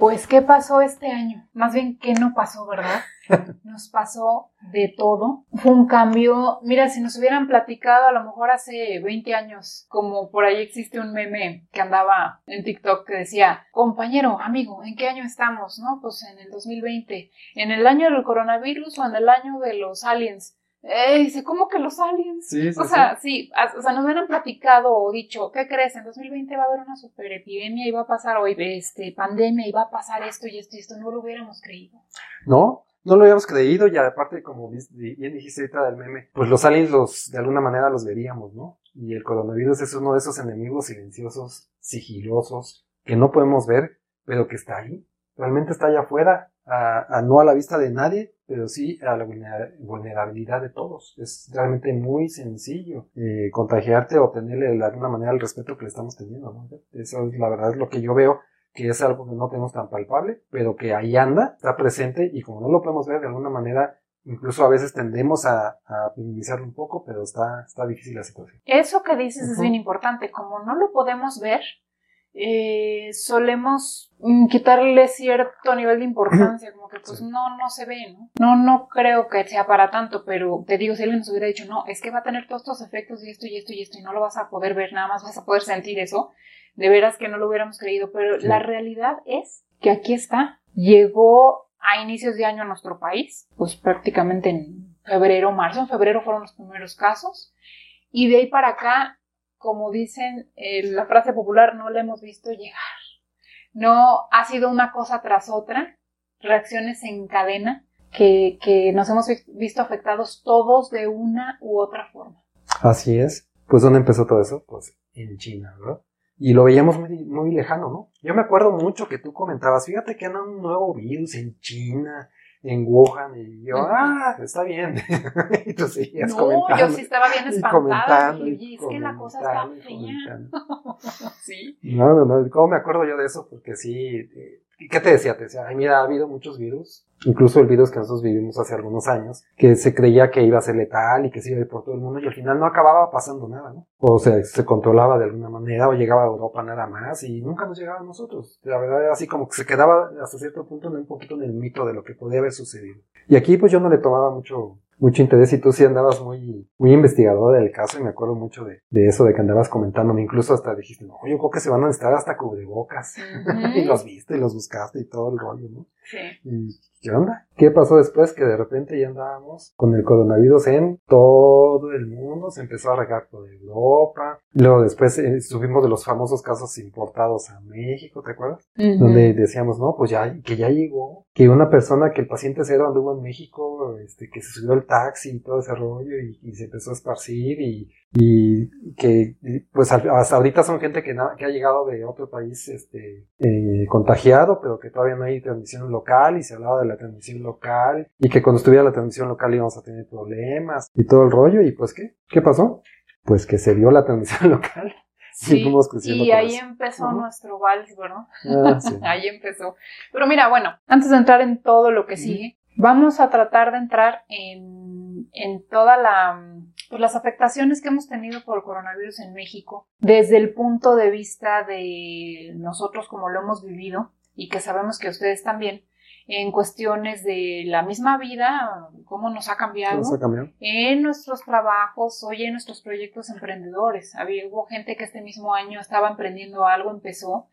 Pues, ¿qué pasó este año? Más bien, ¿qué no pasó, verdad? Nos pasó de todo. Fue un cambio. Mira, si nos hubieran platicado a lo mejor hace 20 años, como por ahí existe un meme que andaba en TikTok que decía, compañero, amigo, ¿en qué año estamos? No, pues en el 2020. ¿En el año del coronavirus o en el año de los aliens? Eh, dice, ¿cómo que los aliens? Sí, sí, O sea, sí, o sea, nos hubieran platicado o dicho, ¿qué crees? En 2020 va a haber una superepidemia y va a pasar hoy, este, pandemia y va a pasar esto y esto y esto, no lo hubiéramos creído. No, no lo habíamos creído y aparte, como bien dijiste ahorita del meme, pues los aliens los, de alguna manera los veríamos, ¿no? Y el coronavirus es uno de esos enemigos silenciosos, sigilosos, que no podemos ver, pero que está ahí. Realmente está allá afuera, a, a- no a la vista de nadie, pero sí a la vulnera- vulnerabilidad de todos. Es realmente muy sencillo eh, contagiarte o tenerle de alguna manera el respeto que le estamos teniendo, ¿no? Eso es la verdad es lo que yo veo que es algo que no tenemos tan palpable, pero que ahí anda, está presente y como no lo podemos ver de alguna manera, incluso a veces tendemos a, a minimizarlo un poco, pero está, está difícil la situación. Eso que dices es Ujú. bien importante, como no lo podemos ver, eh, solemos mm, quitarle cierto nivel de importancia, como que pues Sí. no, no se ve, ¿no? No, no creo que sea para tanto, pero te digo, si alguien nos hubiera dicho, no, es que va a tener todos estos efectos y esto y esto y esto y no lo vas a poder ver, nada más vas a poder sentir eso, de veras que no lo hubiéramos creído, pero Sí. la realidad es que aquí está, llegó a inicios de año a nuestro país, pues prácticamente en febrero, marzo, en febrero fueron los primeros casos, y de ahí para acá, como dicen eh, la frase popular, no la hemos visto llegar. No ha sido una cosa tras otra, reacciones en cadena, que, que nos hemos vi- visto afectados todos de una u otra forma. Así es. Pues ¿dónde empezó todo eso? Pues en China, ¿verdad? Y lo veíamos muy, muy lejano, ¿no? Yo me acuerdo mucho que tú comentabas, fíjate que anda un nuevo virus en China, en Wuhan, y yo, ah, está bien. y tú seguías No, comentando. yo sí estaba bien y espantada. comentando, dije, y "Oye, es que la cosa está comentando, y fea. comentando. sí. No, no, no, ¿cómo me acuerdo yo de eso? Porque sí, eh, ¿qué te decía? Te decía, ay, mira, ha habido muchos virus, incluso el virus que nosotros vivimos hace algunos años, que se creía que iba a ser letal y que se iba a ir por todo el mundo y al final no acababa pasando nada, ¿no? O sea, se controlaba de alguna manera o llegaba a Europa nada más y nunca nos llegaba a nosotros. La verdad era así como que se quedaba hasta cierto punto un poquito en el mito de lo que podía haber sucedido. Y aquí pues yo no le tomaba mucho mucho interés y tú sí andabas muy, muy investigador del caso y me acuerdo mucho de, de eso, de que andabas comentándome, incluso hasta dijiste, no, yo creo que se van a necesitar hasta cubrebocas. Y los viste y los buscaste y todo el rollo, ¿no? Sí. ¿Y qué onda? ¿Qué pasó después? Que de repente ya andábamos con el coronavirus en todo el mundo, se empezó a regar por Europa, luego después eh, subimos de los famosos casos importados a México, ¿te acuerdas? donde decíamos, no, pues ya, que ya llegó, que una persona, que el paciente cero anduvo en México, este, que se subió al taxi y todo ese rollo y, y se empezó a esparcir y, y que, pues hasta ahorita son gente que, ha llegado de otro país, este, eh, contagiado, pero que todavía no hay transmisión local y se hablaba de la transmisión local y que cuando estuviera la transmisión local íbamos a tener problemas y todo el rollo y pues qué, ¿qué pasó? Pues que se dio la transmisión local. Sí, y ahí empezó nuestro vals, ¿verdad? Ah, sí. Ahí empezó. Pero mira, bueno, antes de entrar en todo lo que sigue, vamos a tratar de entrar en, en toda la pues las afectaciones que hemos tenido por el coronavirus en México desde el punto de vista de nosotros como lo hemos vivido y que sabemos que ustedes también en cuestiones de la misma vida, cómo nos ha cambiado Nos ha cambiado. en nuestros trabajos, hoy en nuestros proyectos emprendedores. Había, hubo gente que este mismo año estaba emprendiendo algo, empezó.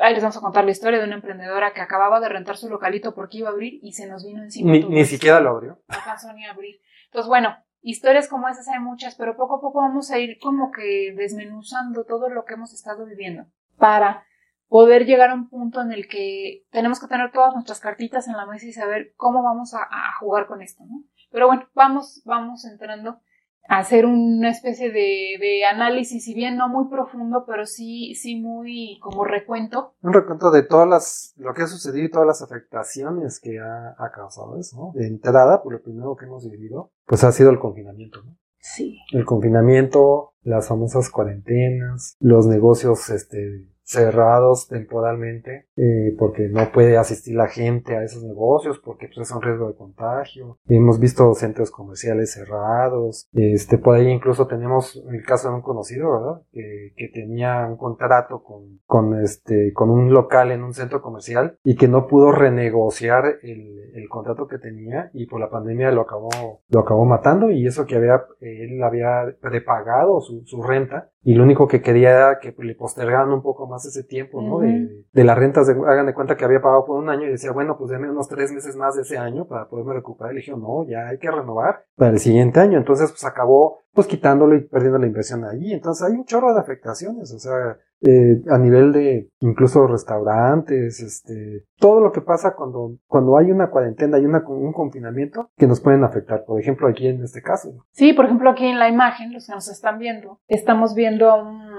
Ahí les vamos a contar la historia de una emprendedora que acababa de rentar su localito porque iba a abrir y se nos vino encima. Ni, ni siquiera lo abrió. No alcanzó ni a abrir. Entonces, bueno, historias como esas hay muchas, pero poco a poco vamos a ir como que desmenuzando todo lo que hemos estado viviendo para poder llegar a un punto en el que tenemos que tener todas nuestras cartitas en la mesa y saber cómo vamos a, jugar con esto, ¿no? Pero bueno, vamos, vamos entrando a hacer una especie de, de, análisis, si bien no muy profundo, pero sí, sí muy como recuento. Un recuento de todas las, lo que ha sucedido y todas las afectaciones que ha, ha causado eso, ¿no? De entrada, por lo primero que hemos vivido, pues ha sido el confinamiento, ¿no? Sí. El confinamiento, las famosas cuarentenas, los negocios, este, cerrados temporalmente eh, porque no puede asistir la gente a esos negocios porque pues, es un riesgo de contagio. Hemos visto centros comerciales cerrados. Este, por ahí incluso tenemos el caso de un conocido, ¿verdad? Que, que tenía un contrato con, con, este, con un local en un centro comercial y que no pudo renegociar el, el contrato que tenía y por la pandemia lo acabó, lo acabó matando y eso que había, él había prepagado su, su renta y lo único que quería era que le postergaran un poco más ese tiempo, ¿no? de, de, las rentas, de, hagan de cuenta que había pagado por un año y decía, bueno, pues déme unos tres meses más de ese año para poderme recuperar. Y le dije, no, ya hay que renovar para el siguiente año. Entonces, pues acabó pues quitándolo y perdiendo la inversión allí. Entonces hay un chorro de afectaciones, o sea, eh, a nivel de incluso restaurantes, este, todo lo que pasa cuando, cuando hay una cuarentena, hay una, un confinamiento que nos pueden afectar. Por ejemplo, aquí en este caso. Sí, por ejemplo, aquí en la imagen, los que nos están viendo, estamos viendo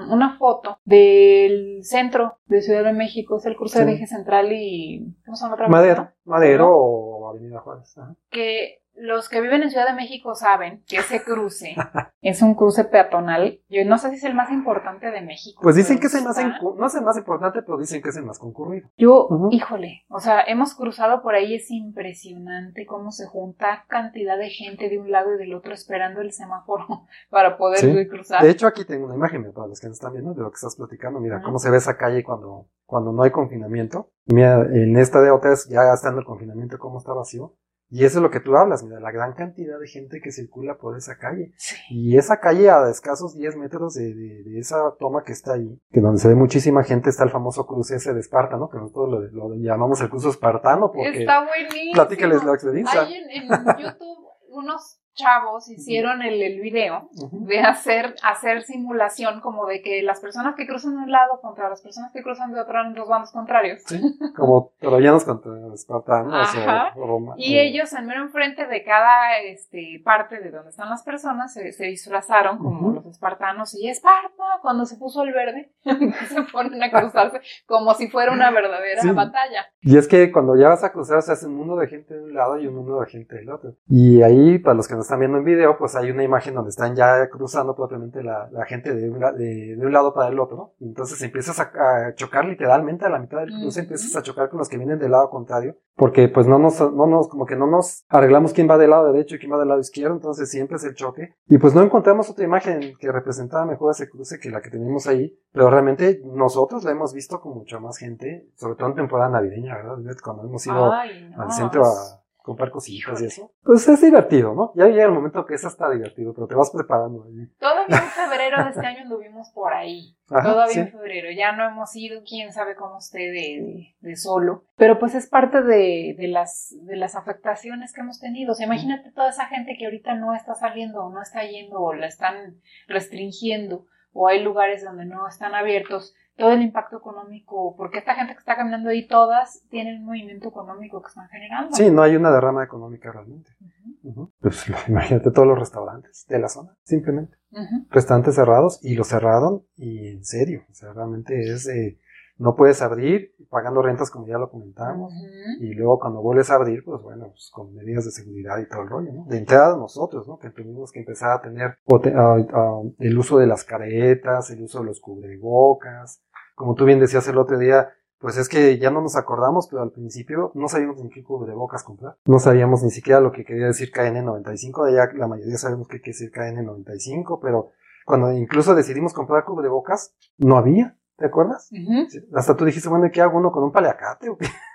una foto del centro de Ciudad de México, es el cruce de eje central y, ¿cómo se llama otra Madero, Madero o Avenida Juárez. Que los que viven en Ciudad de México saben que ese cruce es un cruce peatonal. Yo no sé si es el más importante de México. Pues dicen que es el más, no es el más importante, pero dicen que es el más concurrido. Yo, híjole, o sea, hemos cruzado por ahí, es impresionante cómo se junta cantidad de gente de un lado y del otro esperando el semáforo para poder cruzar. De hecho, aquí tengo una imagen para los que nos están viendo de lo que estás platicando. Mira cómo se ve esa calle cuando, cuando no hay confinamiento. Mira, en esta de otras, ya estando el confinamiento, cómo está vacío. Y eso es lo que tú hablas, mira, la gran cantidad de gente que circula por esa calle. Y esa calle a escasos 10 metros de, de, esa toma que está ahí, que donde se ve muchísima gente, está el famoso cruce ese de Esparta, ¿no? Que nosotros lo, llamamos el cruce espartano porque... Está buenísimo. Platícales la experiencia. Hay en, en YouTube unos chavos hicieron el, el video de hacer, hacer simulación como de que las personas que cruzan de un lado contra las personas que cruzan de otro en dos bandos contrarios. Sí, como troyanos contra espartanos o Roma. Y ellos en mero enfrente de cada este, parte de donde están las personas se, se disfrazaron como los espartanos y Esparta, cuando se puso el verde, se ponen a cruzarse como si fuera una verdadera batalla. Y es que cuando ya vas a cruzar se hace un mundo de gente de un lado y un mundo de gente del otro. Y ahí, para los que nos están viendo en video, pues hay una imagen donde están ya cruzando propiamente la, la gente de un, de, un, lado para el otro, Y entonces empiezas a, chocar literalmente a la mitad del cruce, empiezas a chocar con los que vienen del lado contrario, porque pues no nos, no nos, como que no nos arreglamos quién va del lado derecho y quién va del lado izquierdo, entonces siempre es el choque. Y pues no encontramos otra imagen que representaba mejor ese cruce que la que tenemos ahí, pero realmente nosotros la hemos visto con mucha más gente, sobre todo en temporada navideña, ¿verdad? Cuando hemos ido al centro a comprar cositas y eso. Pues es divertido, ¿no? Ya llega el momento que eso está divertido, pero te vas preparando. Todavía en febrero de este año anduvimos por ahí. Todavía en febrero. Ya no hemos ido, quién sabe cómo esté de, de, solo. Pero pues es parte de, de, las, de las afectaciones que hemos tenido. O sea, imagínate toda esa gente que ahorita no está saliendo o no está yendo o la están restringiendo o hay lugares donde no están abiertos todo el impacto económico, porque esta gente que está caminando ahí, todas tienen un movimiento económico que están generando. Sí, no hay una derrama económica realmente. Pues imagínate todos los restaurantes de la zona, simplemente. Restaurantes cerrados y los cerraron y en serio, o sea, realmente es... Eh, no puedes abrir pagando rentas como ya lo comentamos y luego cuando vuelves a abrir pues bueno pues con medidas de seguridad y todo el rollo ¿no? de entrada nosotros ¿no? que tuvimos que empezar a tener el uso de las caretas el uso de los cubrebocas como tú bien decías el otro día pues es que ya no nos acordamos, pero al principio no sabíamos ni qué cubrebocas comprar. No sabíamos ni siquiera lo que quería decir KN95, de ya la mayoría sabemos qué quiere decir KN95, pero cuando incluso decidimos comprar cubrebocas, no había. ¿Te acuerdas? Hasta tú dijiste, bueno, ¿qué hago uno con un paliacate?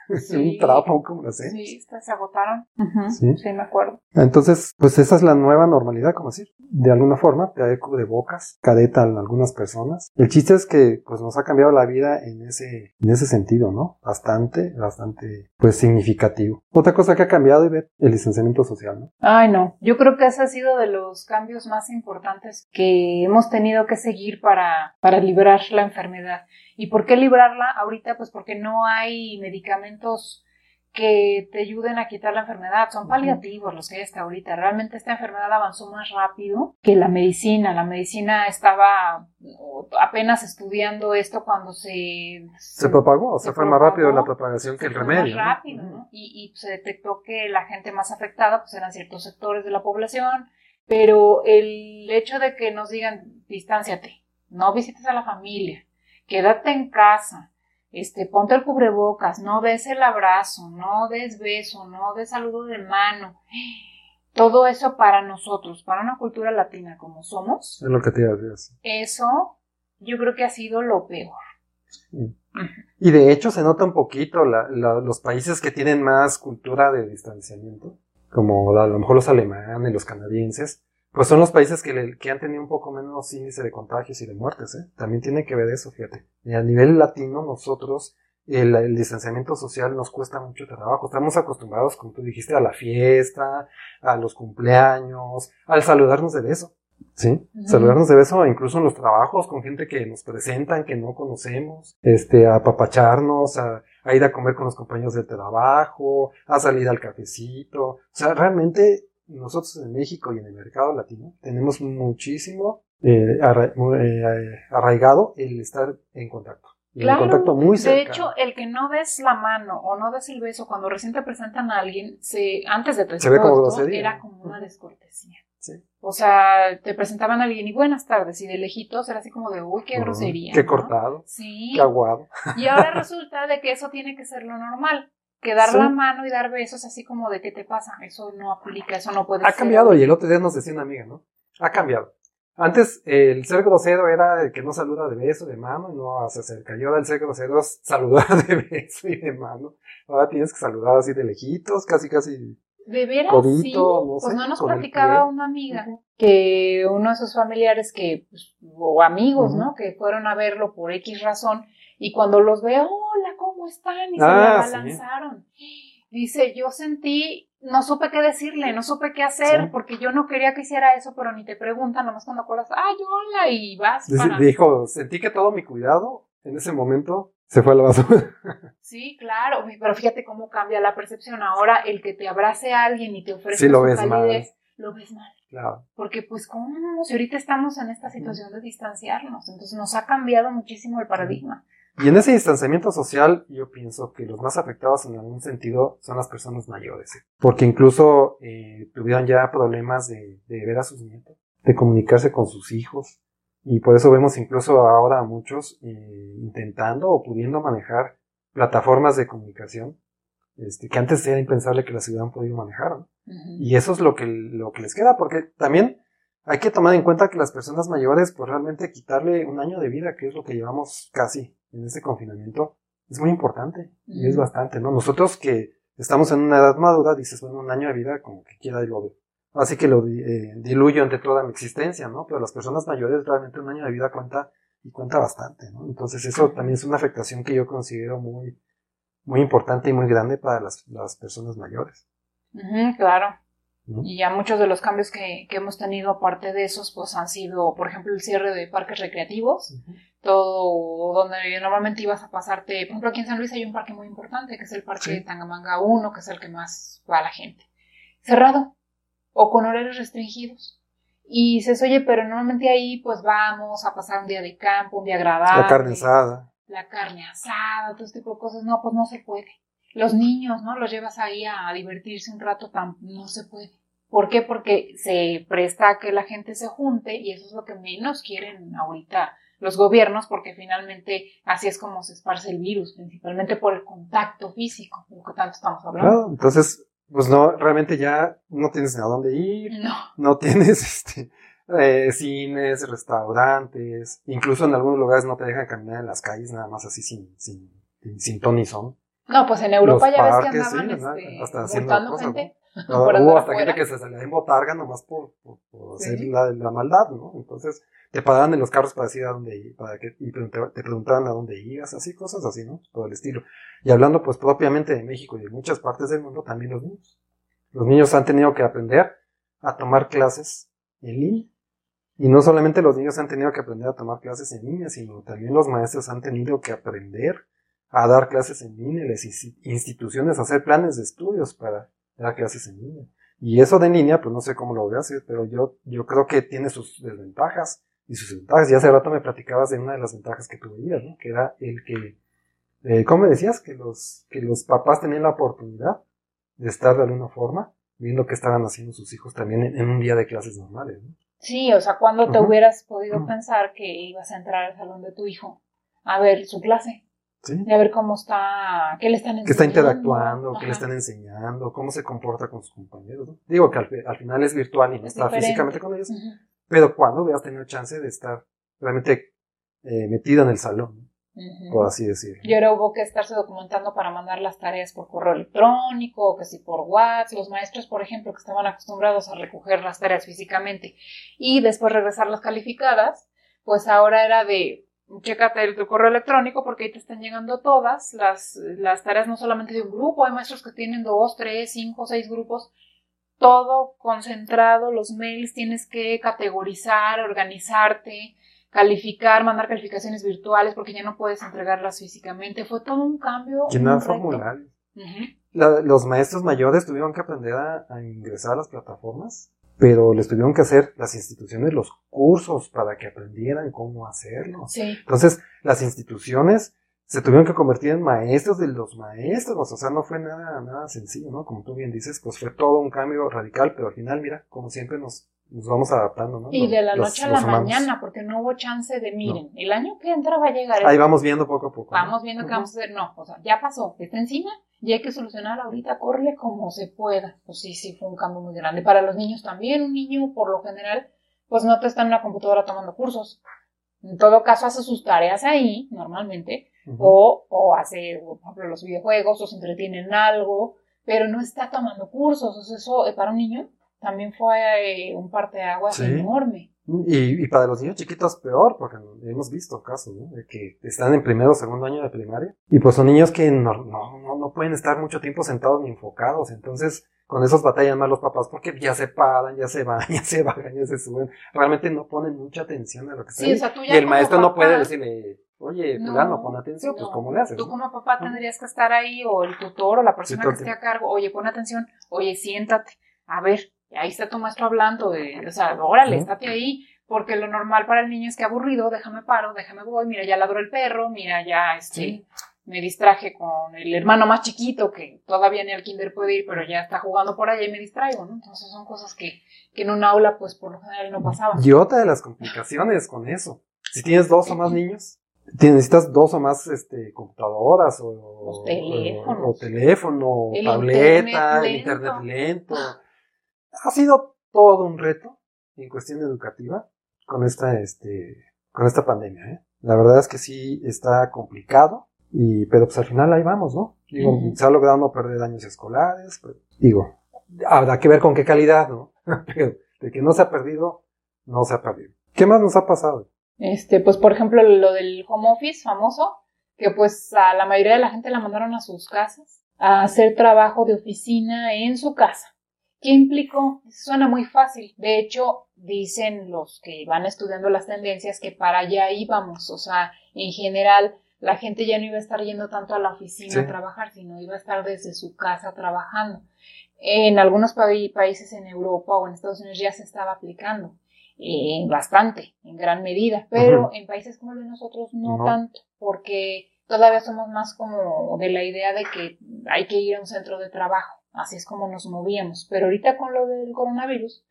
un trapo, como lo sé. Sí, se agotaron. ¿Sí? ¿Sí? me acuerdo. Entonces, pues esa es la nueva normalidad, como decir. De alguna forma, te eco de bocas, cadetan algunas personas. El chiste es que, pues, nos ha cambiado la vida en ese, en ese sentido, ¿no? Bastante, bastante, pues, significativo. Otra cosa que ha cambiado, Ivette, el licenciamiento social, ¿no? Ay, no. Yo creo que ese ha sido de los cambios más importantes que hemos tenido que seguir para, para librar la enfermedad. ¿Y por qué librarla ahorita? Pues porque no hay medicamentos que te ayuden a quitar la enfermedad. Son paliativos los que hay hasta ahorita. Realmente esta enfermedad avanzó más rápido que la medicina. La medicina estaba apenas estudiando esto cuando se... Se, propagó, o sea, fue más rápido la propagación que el remedio. Más rápido, ¿no? Y, y, se detectó que la gente más afectada pues eran ciertos sectores de la población, pero el hecho de que nos digan, distánciate, no visites a la familia, quédate en casa, este, ponte el cubrebocas, no des el abrazo, no des beso, no des saludo de mano. Todo eso para nosotros, para una cultura latina como somos. Es lo que te iba Eso yo creo que ha sido lo peor. Y de hecho se nota un poquito los países que tienen más cultura de distanciamiento, como a lo mejor los alemanes, los canadienses, pues son los países que, que han tenido un poco menos índice de contagios y de muertes, ¿eh? También tiene que ver eso, fíjate. Y a nivel latino, nosotros, el, distanciamiento social nos cuesta mucho trabajo. Estamos acostumbrados, como tú dijiste, a la fiesta, a los cumpleaños, al saludarnos de beso. ¿Sí? Saludarnos de beso incluso en los trabajos con gente que nos presentan, que no conocemos, este, a apapacharnos, a, a ir a comer con los compañeros de trabajo, a salir al cafecito. O sea, realmente nosotros en México y en el mercado latino tenemos muchísimo eh, eh, arraigado el estar en contacto. Claro, contacto muy. De hecho, el que no des la mano o no des el beso cuando recién te presentan a alguien, se, antes de tu se era como una descortesía. Sí. O sea, te presentaban a alguien y buenas tardes, y de lejitos era así como de, uy, qué grosería. Qué cortado. Sí. Qué aguado. Y ahora resulta de que eso tiene que ser lo normal que dar la mano y dar besos así como de qué te pasa, eso no aplica, eso no puede ha cambiado y el otro día nos decía una amiga, ¿no? Ha cambiado. Antes el ser grosero era el que no saluda de beso, de mano y no se acerca. Y ahora el ser grosero es saludar de beso y de mano. Ahora tienes que saludar así de lejitos, casi casi ¿De veras? sí. pues no nos platicaba una amiga que uno de sus familiares que, pues, o amigos, ¿no? Que fueron a verlo por X razón y cuando los ve, hola, ¿cómo están? Y se ah, lanzaron. Dice, yo sentí, no supe qué decirle, no supe qué hacer, porque yo no quería que hiciera eso, pero ni te preguntan, nomás cuando acuerdas, ay, hola, y vas. Dijo, sentí que todo mi cuidado en ese momento se fue a la basura. Sí, claro, pero fíjate cómo cambia la percepción. Ahora el que te abrace a alguien y te ofrece sí, lo ves mal. lo ves mal. Claro. Porque pues cómo si ahorita estamos en esta situación de distanciarnos, entonces nos ha cambiado muchísimo el paradigma. Y en ese distanciamiento social, yo pienso que los más afectados en algún sentido son las personas mayores, ¿eh? porque incluso eh, tuvieron ya problemas de, de, ver a sus nietos, de comunicarse con sus hijos, y por eso vemos incluso ahora a muchos eh, intentando o pudiendo manejar plataformas de comunicación este, que antes era impensable que la ciudad podido manejar. Y eso es lo que, lo que les queda, porque también hay que tomar en cuenta que las personas mayores, pues realmente quitarle un año de vida, que es lo que llevamos casi en este confinamiento, es muy importante y es bastante, ¿no? Nosotros que estamos en una edad madura, dices, bueno, un año de vida como que quiera y lo Así que lo eh, diluyo entre toda mi existencia, ¿no? Pero las personas mayores realmente un año de vida cuenta y cuenta bastante, ¿no? Entonces eso también es una afectación que yo considero muy, muy importante y muy grande para las, las personas mayores. claro. Y ya muchos de los cambios que, que, hemos tenido aparte de esos, pues han sido, por ejemplo, el cierre de parques recreativos, todo donde normalmente ibas a pasarte, por ejemplo, aquí en San Luis hay un parque muy importante, que es el parque de Tangamanga 1, que es el que más va a la gente. Cerrado o con horarios restringidos. Y se oye, pero normalmente ahí pues vamos a pasar un día de campo, un día agradable. La carne asada. La carne asada, todo este tipo de cosas. No, pues no se puede los niños, ¿no? Los llevas ahí a divertirse un rato, tan, no se puede. ¿Por qué? Porque se presta a que la gente se junte y eso es lo que menos quieren ahorita los gobiernos porque finalmente así es como se esparce el virus, principalmente por el contacto físico, de lo que tanto estamos hablando. Claro, entonces, pues no, realmente ya no tienes a dónde ir, no, no tienes este, eh, cines, restaurantes, incluso en algunos lugares no te dejan caminar en las calles nada más así sin, sin, sin ton son. No, pues en Europa Los ya ves que sí, andaban ¿verdad? este, Hasta haciendo multando cosas, ¿no? gente. Hubo hasta gente que se salía en botarga nomás por, por, por Sí. hacer la, la maldad, ¿no? Entonces te paraban en los carros para decir a dónde para que, y te preguntaban a dónde ibas, así, cosas así, ¿no? Todo el estilo. Y hablando pues propiamente de México y de muchas partes del mundo, también los niños. Los niños han tenido que aprender a tomar clases en línea. Y no solamente los niños han tenido que aprender a tomar clases en línea, sino también los maestros han tenido que aprender a dar clases en línea, las insti- instituciones a hacer planes de estudios para dar clases en línea. Y eso de en línea, pues no sé cómo lo veas, pero yo, yo creo que tiene sus desventajas y sus ventajas. Y hace rato me platicabas de una de las ventajas que tú veías, ¿no? Que era el que, eh, ¿cómo me decías? Que los, que los papás tenían la oportunidad de estar de alguna forma viendo qué estaban haciendo sus hijos también en, en un día de clases normales, ¿no? Sí, o sea, cuando te hubieras podido pensar que ibas a entrar al salón de tu hijo a ver su clase, ¿Sí? y a ver cómo está, qué le están enseñando. que está interactuando, que le están enseñando, cómo se comporta con sus compañeros. ¿no? Digo que al, fi- al final es virtual y no Es está diferente. físicamente con ellos, Ujú, pero cuando hubieras tenido chance de estar realmente eh, metido en el salón, por así decirlo. Y ahora hubo que estarse documentando para mandar las tareas por correo electrónico, o que si por WhatsApp, los maestros, por ejemplo, que estaban acostumbrados a recoger las tareas físicamente y después regresarlas calificadas, pues ahora era de chécate el- tu correo electrónico porque ahí te están llegando todas las, las tareas no solamente de un grupo, hay maestros que tienen dos, tres, cinco, seis grupos, todo concentrado, los mails tienes que categorizar, organizarte, calificar, mandar calificaciones virtuales porque ya no puedes entregarlas físicamente. Fue todo un cambio. Llenar formularios. La- los maestros mayores tuvieron que aprender a, a ingresar a las plataformas, pero les tuvieron que hacer las instituciones los cursos para que aprendieran cómo hacerlo. Sí. Entonces, las instituciones se tuvieron que convertir en maestros de los maestros, o sea, no fue nada, nada sencillo, ¿no? Como tú bien dices, pues fue todo un cambio radical, pero al final, mira, como siempre nos, nos vamos adaptando, ¿no? Y de la Los- noche a la mañana, porque no hubo chance de, miren, el año que entra va a llegar. el- Ahí vamos viendo poco a poco. ¿no? Vamos viendo qué Ujú. vamos a hacer. No, o sea, ya pasó, está encima y hay que solucionar ahorita, corre como se pueda. Pues sí, sí, fue un cambio muy grande. Para los niños también, un niño, por lo general, pues no te está en una computadora tomando cursos. En todo caso, hace sus tareas ahí, normalmente, O, o hace, por ejemplo, los videojuegos, o se entretiene en algo, pero no está tomando cursos. Sea, eso eh, para un niño también fue eh, un parteaguas Sí. enorme. Y, y para los niños chiquitos peor, porque hemos visto casos, ¿no? De que están en primero o segundo año de primaria. Y pues son niños que no, no, no, no pueden estar mucho tiempo sentados ni enfocados. Entonces, con esos batallan más los papás porque ya se paran, ya se van, ya se bajan, ya se suben. Realmente no ponen mucha atención a lo que Sí, sea, Y el maestro no puede decirle, oye, No, fulano, pon atención, pues no. ¿cómo le haces? Tú no? como papá tendrías que estar ahí, o el tutor, o la persona que esté a cargo, oye, pon atención, oye, siéntate, a ver, ahí está tu maestro hablando, eh, o sea, órale, estate ahí, porque lo normal para el niño es que aburrido, déjame paro, déjame voy, mira, ya ladró el perro, mira, ya, este, Sí. me distraje con el hermano más chiquito, que todavía ni al kinder puede ir, pero ya está jugando por allá y me distraigo, ¿no? Entonces son cosas que, que en un aula, pues, por lo general no pasaban. Y otra de las complicaciones con eso, si tienes dos o más niños, necesitas dos o más este, computadoras o, Los teléfonos. o, o teléfono, El tableta, internet internet lento. lento. Ha sido todo un reto en cuestión educativa con esta, este, con esta pandemia. ¿eh? La verdad es que sí está complicado, y, pero pues al final ahí vamos, ¿no? Digo, se ha logrado no perder años escolares, pero, digo, habrá que ver con qué calidad, ¿no? Pero de que no se ha perdido, no se ha perdido. ¿Qué más nos ha pasado? Este, pues por ejemplo, lo del home office famoso, que pues a la mayoría de la gente la mandaron a sus casas a hacer trabajo de oficina en su casa. ¿Qué implicó? Suena muy fácil. De hecho, dicen los que van estudiando las tendencias que para allá íbamos. O sea, en general, la gente ya no iba a estar yendo tanto a la oficina Sí. a trabajar, sino iba a estar desde su casa trabajando. En algunos pa- países en Europa o en Estados Unidos ya se estaba aplicando eh, bastante, en gran medida, pero en países como el de nosotros no, No. tanto, porque todavía somos más como de la idea de que hay que ir a un centro de trabajo, así es como nos movíamos, pero ahorita con lo del coronavirus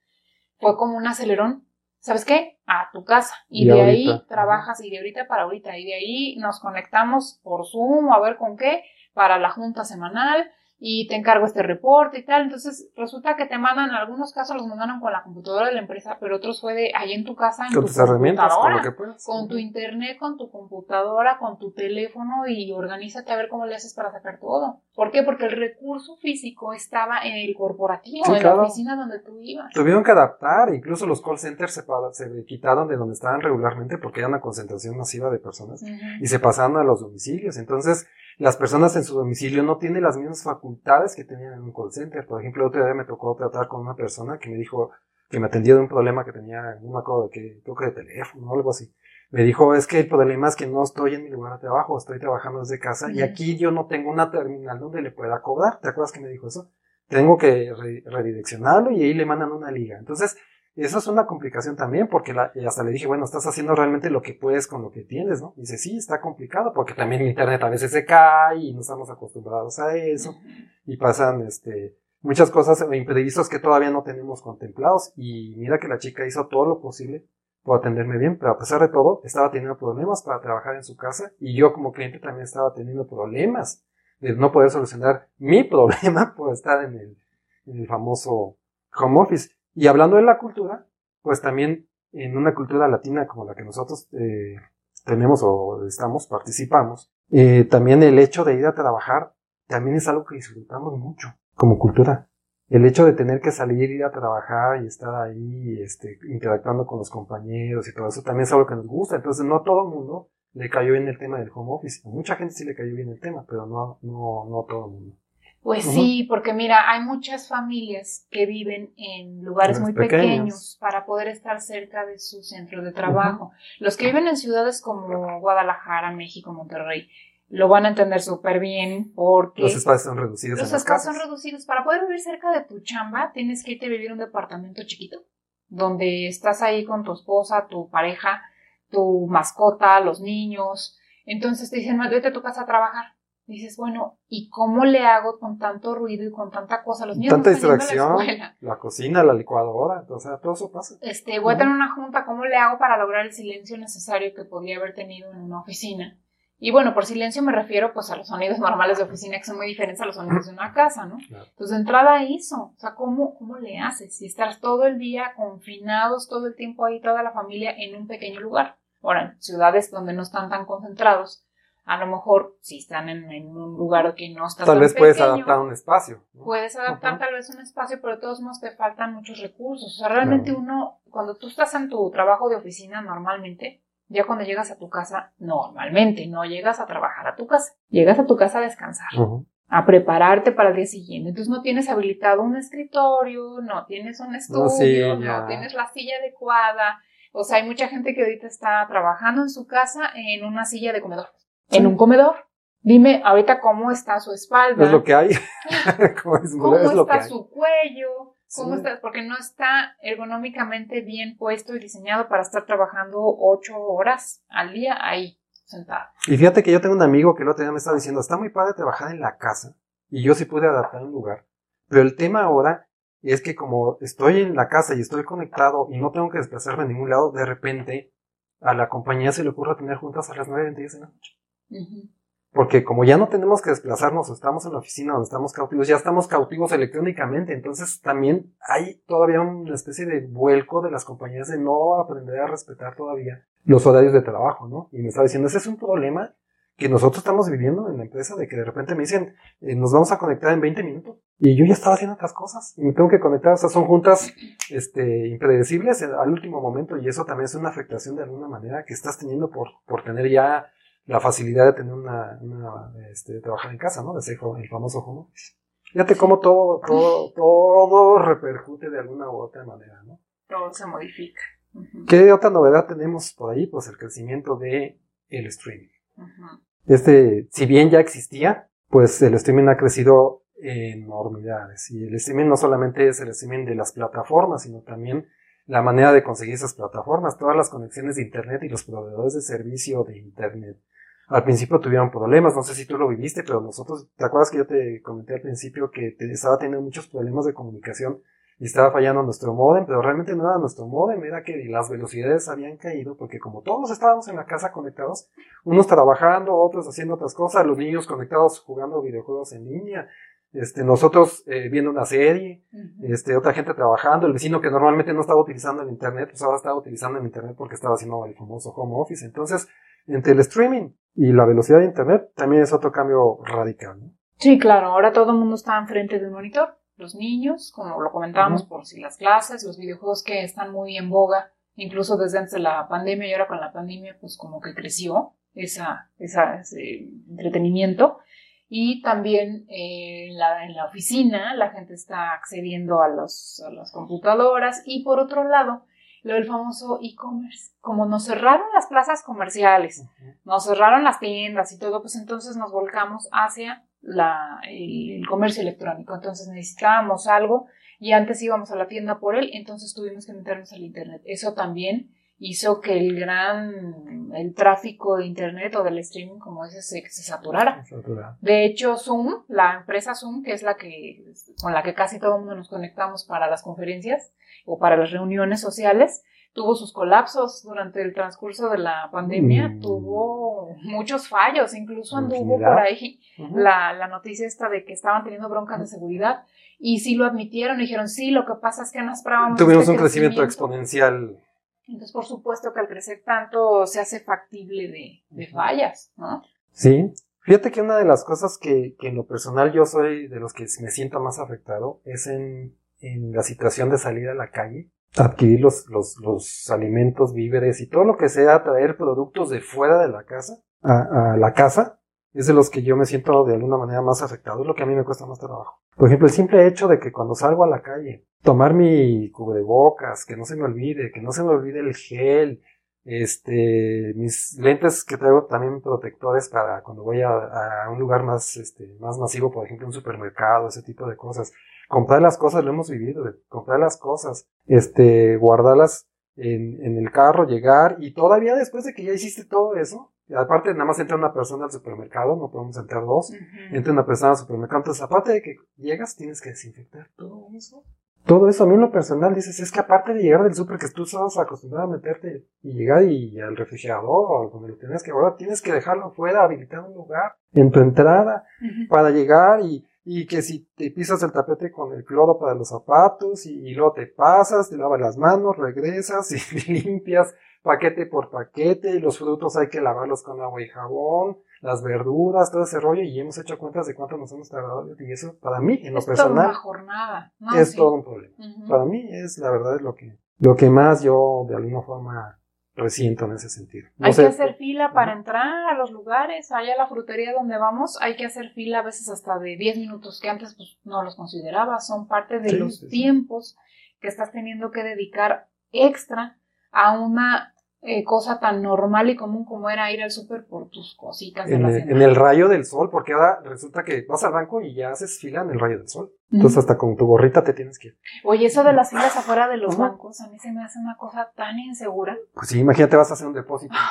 fue como un acelerón, ¿sabes qué? A tu casa, y, Y de ahorita, ahí trabajas, y de ahorita para ahorita, y de ahí nos conectamos por Zoom, a ver con qué, para la junta semanal, y te encargo este reporte y tal. Entonces resulta que te mandan, en algunos casos los mandaron con la computadora de la empresa, pero otros fue de ahí en tu casa, en Con tu tus herramientas, con lo computadora, que puedas. con tu internet, con tu computadora, con tu teléfono y organízate a ver cómo le haces para sacar todo. ¿Por qué? Porque el recurso físico estaba en el corporativo, Sí, en claro. la oficina donde tú ibas. Tuvieron que adaptar, incluso los call centers se, se quitaron de donde estaban regularmente porque era una concentración masiva de personas y se pasaron a los domicilios. Entonces, las personas en su domicilio no tienen las mismas facultades que tenían en un call center. Por ejemplo, el otro día me tocó tratar con una persona que me dijo que me atendió de un problema que tenía, no me acuerdo de qué, creo que de teléfono o algo así. Me dijo, es que el problema es que no estoy en mi lugar de trabajo, estoy trabajando desde casa y aquí yo no tengo una terminal donde le pueda cobrar. ¿Te acuerdas que me dijo eso? Tengo que re- redireccionarlo y ahí le mandan una liga. Entonces, eso es una complicación también, porque la- hasta le dije, bueno, estás haciendo realmente lo que puedes con lo que tienes, ¿no? Y dice, sí, está complicado, porque también el internet a veces se cae y no estamos acostumbrados a eso, y pasan, este, muchas cosas o imprevistos que todavía no tenemos contemplados, y mira que la chica hizo todo lo posible por atenderme bien, pero a pesar de todo, estaba teniendo problemas para trabajar en su casa, y yo como cliente también estaba teniendo problemas de no poder solucionar mi problema por estar en el, en el famoso home office. Y hablando de la cultura, pues también en una cultura latina como la que nosotros eh, tenemos o estamos, participamos, eh, también el hecho de ir a trabajar también es algo que disfrutamos mucho como cultura. El hecho de tener que salir, ir a trabajar y estar ahí, este, interactuando con los compañeros y todo eso también es algo que nos gusta. Entonces no todo el mundo le cayó bien el tema del home office. Mucha gente sí le cayó bien el tema, pero no, no, no todo el mundo. Pues sí, porque mira, hay muchas familias que viven en lugares muy pequeños. pequeños. para poder estar cerca de su centro de trabajo. Los que viven en ciudades como Guadalajara, México, Monterrey, lo van a entender súper bien porque Los espacios son reducidos los en espacios casas. son reducidos. Para poder vivir cerca de tu chamba, tienes que irte a vivir a un departamento chiquito, donde estás ahí con tu esposa, tu pareja, tu mascota, los niños. Entonces te dicen, vete a tu casa a trabajar. Dices, bueno, ¿y cómo le hago con tanto ruido y con tanta cosa? Los niños Tanta la distracción, escuela. la cocina, la licuadora, o sea, todo eso pasa. Este, voy a tener una junta, ¿cómo le hago para lograr el silencio necesario que podría haber tenido en una oficina? Y bueno, por silencio me refiero pues a los sonidos normales de oficina que son muy diferentes a los sonidos de una casa, ¿no? Claro. Pues de entrada eso, o sea, ¿cómo, ¿cómo le haces? Si estás todo el día confinados, todo el tiempo ahí, toda la familia en un pequeño lugar. Ahora, en ciudades donde no están tan concentrados, a lo mejor si están en, en un lugar que no está Tal tan vez puedes pequeño, adaptar un espacio. ¿no? Puedes adaptar tal vez un espacio, pero de todos modos te faltan muchos recursos. O sea, realmente uno, cuando tú estás en tu trabajo de oficina normalmente, ya cuando llegas a tu casa, normalmente no llegas a trabajar a tu casa, llegas a tu casa a descansar, a prepararte para el día siguiente. Entonces no tienes habilitado un escritorio, no tienes un estudio, no, tienes la silla adecuada. O sea, hay mucha gente que ahorita está trabajando en su casa en una silla de comedor. Sí. En un comedor. Dime ahorita cómo está su espalda. Es lo que hay. Es, cómo es lo que está hay. su cuello, cómo Sí. está, porque no está ergonómicamente bien puesto y diseñado para estar trabajando ocho horas al día ahí, sentado. Y fíjate que yo tengo un amigo que el otro día me estaba diciendo, está muy padre trabajar en la casa. Y yo sí pude adaptar un lugar. Pero el tema ahora es que como estoy en la casa y estoy conectado y no tengo que desplazarme a ningún lado, de repente a la compañía se le ocurre tener juntas a las 9 de la noche. Porque como ya no tenemos que desplazarnos, estamos en la oficina donde estamos cautivos, ya estamos cautivos electrónicamente, entonces también hay todavía una especie de vuelco de las compañías de no aprender a respetar todavía los horarios de trabajo, ¿no? Y me estaba diciendo, ese es un problema que nosotros estamos viviendo en la empresa, de que de repente me dicen, eh, nos vamos a conectar en 20 minutos, y yo ya estaba haciendo otras cosas, y me tengo que conectar, o sea, son juntas este, impredecibles eh, al último momento, y eso también es una afectación de alguna manera que estás teniendo por, por tener ya la facilidad de tener una, una este, trabajar en casa, ¿no? De ser el famoso home office. Fíjate cómo todo, todo, todo repercute de alguna u otra manera, ¿no? Todo se modifica. ¿Qué otra novedad tenemos por ahí? Pues el crecimiento de el streaming. Este, si bien ya existía, pues el streaming ha crecido enormidades. Y el streaming no solamente es el streaming de las plataformas, sino también la manera de conseguir esas plataformas, todas las conexiones de internet y los proveedores de servicio de internet. Al principio tuvieron problemas, no sé si tú lo viviste, pero nosotros, ¿te acuerdas que yo te comenté al principio que te- estaba teniendo muchos problemas de comunicación y estaba fallando nuestro modem, pero realmente no era nuestro modem, era que las velocidades habían caído porque como todos estábamos en la casa conectados, unos trabajando, otros haciendo otras cosas, los niños conectados jugando videojuegos en línea, este, nosotros eh, viendo una serie, este, otra gente trabajando, el vecino que normalmente no estaba utilizando el internet, pues ahora estaba utilizando el internet porque estaba haciendo el famoso home office. Entonces, entre el streaming y la velocidad de internet también es otro cambio radical. ¿no? Sí, claro, ahora todo el mundo está enfrente de un monitor. Los niños, como lo comentábamos por si las clases, los videojuegos que están muy en boga, incluso desde antes de la pandemia y ahora con la pandemia, pues como que creció esa, esa ese entretenimiento. Y también eh, en, la, en la oficina la gente está accediendo a, los, a las computadoras. Y por otro lado, lo del famoso e-commerce. Como nos cerraron las plazas comerciales, nos cerraron las tiendas y todo, pues entonces nos volcamos hacia la, el, comercio electrónico. Entonces necesitábamos algo y antes íbamos a la tienda por él, entonces tuvimos que meternos al internet. Eso también hizo que el gran el tráfico de internet o del streaming como ese se, se saturara. De hecho, Zoom, la empresa Zoom, que es la que con la que casi todo el mundo nos conectamos para las conferencias o para las reuniones sociales, tuvo sus colapsos durante el transcurso de la pandemia, mm. tuvo muchos fallos, incluso anduvo por ahí la, la, noticia esta de que estaban teniendo broncas de seguridad y sí lo admitieron, dijeron, sí, lo que pasa es que nos esperábamos. Tuvimos este un crecimiento exponencial entonces, por supuesto que al crecer tanto se hace factible de, de fallas, ¿no? Sí. Fíjate que una de las cosas que, que, en lo personal yo soy de los que me siento más afectado es en, en la situación de salir a la calle, adquirir los, los, los, alimentos, víveres y todo lo que sea traer productos de fuera de la casa a, a la casa es de los que yo me siento de alguna manera más afectado, es lo que a mí me cuesta más trabajo. Por ejemplo, el simple hecho de que cuando salgo a la calle, tomar mi cubrebocas, que no se me olvide, que no se me olvide el gel, este, mis lentes que traigo también protectores para cuando voy a, un lugar más, este, más masivo, por ejemplo, un supermercado, ese tipo de cosas. Comprar las cosas, lo hemos vivido, comprar las cosas, este, guardarlas en, en el carro, llegar y todavía después de que ya hiciste todo eso, aparte nada más entra una persona al supermercado, no podemos entrar dos, entra una persona al supermercado, entonces aparte de que llegas tienes que desinfectar todo eso. Todo eso a mí en lo personal dices, es que aparte de llegar del super que tú estabas acostumbrado a meterte y llegar y al refrigerador o donde lo tienes que guardar, tienes que dejarlo fuera, habilitar un lugar en tu entrada para llegar y y que si te pisas el tapete con el cloro para los zapatos y, luego te pasas, te lavas las manos, regresas y limpias paquete por paquete y los frutos hay que lavarlos con agua y jabón, las verduras, todo ese rollo y hemos hecho cuentas de cuánto nos hemos tardado y eso para mí en lo es personal toda una jornada. es todo un problema. Para mí es la verdad es lo que lo que más yo de alguna forma resiento en ese sentido. hay que hacer fila para entrar a los lugares, allá a la frutería donde vamos, hay que hacer fila a veces hasta de 10 minutos que antes pues, no los consideraba, son parte de los tiempos que estás teniendo que dedicar extra a una eh, cosa tan normal y común como era ir al súper por tus cositas. En, el, en el rayo del sol, porque ahora resulta que vas al banco y ya haces fila en el rayo del sol. Entonces hasta con tu gorrita te tienes que ir. Oye, eso de las filas afuera de los bancos, a mí se me hace una cosa tan insegura. Pues sí, imagínate, vas a hacer un depósito.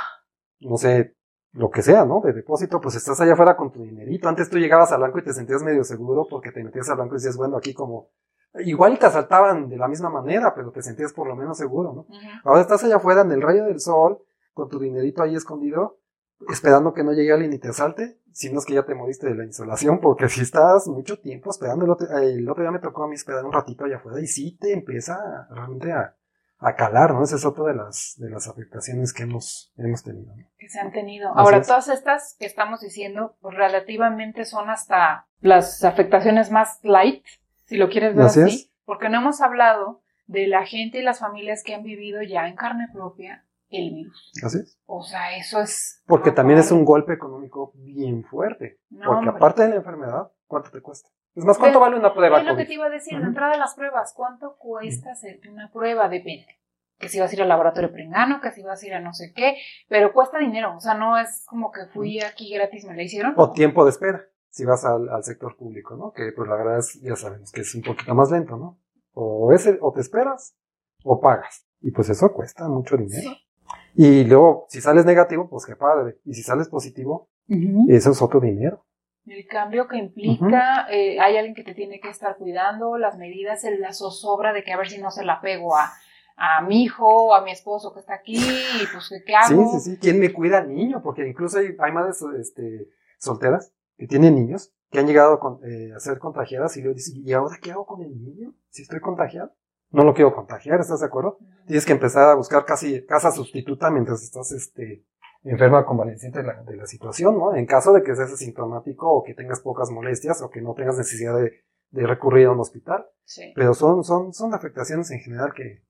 No sé, lo que sea, ¿no? De depósito, pues estás allá afuera con tu dinerito. Antes tú llegabas al banco y te sentías medio seguro porque te metías al banco y decías, bueno, aquí como Igual te asaltaban de la misma manera, pero te sentías por lo menos seguro, ¿no? Ahora estás allá afuera en el rayo del sol, con tu dinerito ahí escondido, esperando que no llegue alguien y te asalte, si no es que ya te moriste de la insolación, porque si estás mucho tiempo esperando, el otro, día me tocó a mí esperar un ratito allá afuera y sí te empieza realmente a, a calar, ¿no? Esa es otra de las, de las afectaciones que hemos, hemos tenido. Que se han tenido. Ahora, todas estas que estamos diciendo, pues relativamente son hasta las afectaciones más light si lo quieres ver así, porque no hemos hablado de la gente y las familias que han vivido ya en carne propia el virus. Así es. O sea, eso es... Porque también es un golpe económico bien fuerte. porque aparte de la enfermedad, ¿cuánto te cuesta? Es más, ¿cuánto vale una prueba? Es lo que te iba a decir, la entrada de las pruebas, ¿cuánto cuesta hacerte una prueba? Depende. Que si vas a ir al laboratorio pringano, que si vas a ir a no sé qué, pero cuesta dinero, o sea, no es como que fui aquí gratis, me la hicieron. O tiempo de espera si vas al, al, sector público, ¿no? Que pues la verdad es, ya sabemos que es un poquito más lento, ¿no? O, ese, o te esperas o pagas. Y pues eso cuesta mucho dinero. Y luego, si sales negativo, pues qué padre. Y si sales positivo, eso es otro dinero. El cambio que implica, eh, hay alguien que te tiene que estar cuidando, las medidas, el la zozobra de que a ver si no se la pego a, a mi hijo o a mi esposo que está aquí, y pues ¿qué hago? Sí, sí, sí. ¿Quién me cuida al niño? Porque incluso hay, hay madres este, solteras que tienen niños que han llegado eh, a ser contagiadas y luego dicen, ¿y ahora qué hago con el niño? Si estoy contagiado. No lo quiero contagiar, ¿estás de acuerdo? Tienes que empezar a buscar casi casa sustituta mientras estás este, enferma convaleciente de la, de la situación, ¿no? En caso de que seas asintomático o que tengas pocas molestias o que no tengas necesidad de, de recurrir a un hospital. Sí. Pero son, son, son afectaciones en general que,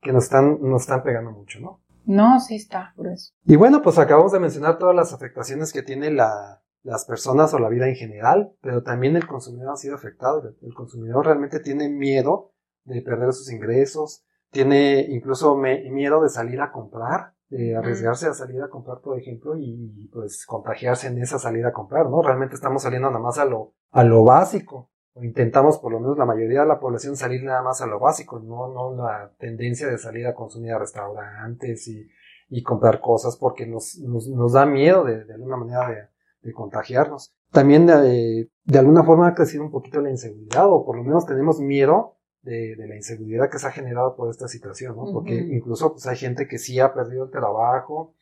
que nos están, nos están pegando mucho, ¿no? No, sí está, por eso. Y bueno, pues acabamos de mencionar todas las afectaciones que tiene la, las personas o la vida en general, pero también el consumidor ha sido afectado. El consumidor realmente tiene miedo de perder sus ingresos, tiene incluso miedo de salir a comprar, de arriesgarse a salir a comprar, por ejemplo, y pues contagiarse en esa salida a comprar, ¿no? Realmente estamos saliendo nada más a lo, a lo básico, o intentamos por lo menos la mayoría de la población salir nada más a lo básico, no, no la tendencia de salir a consumir a restaurantes y, y comprar cosas porque nos, nos, nos da miedo de, de alguna manera de, de contagiarnos. También de, de alguna forma ha crecido un poquito la inseguridad, o por lo menos tenemos miedo de, de la inseguridad que se ha generado por esta situación, ¿no? Porque incluso pues hay gente que sí ha perdido el trabajo,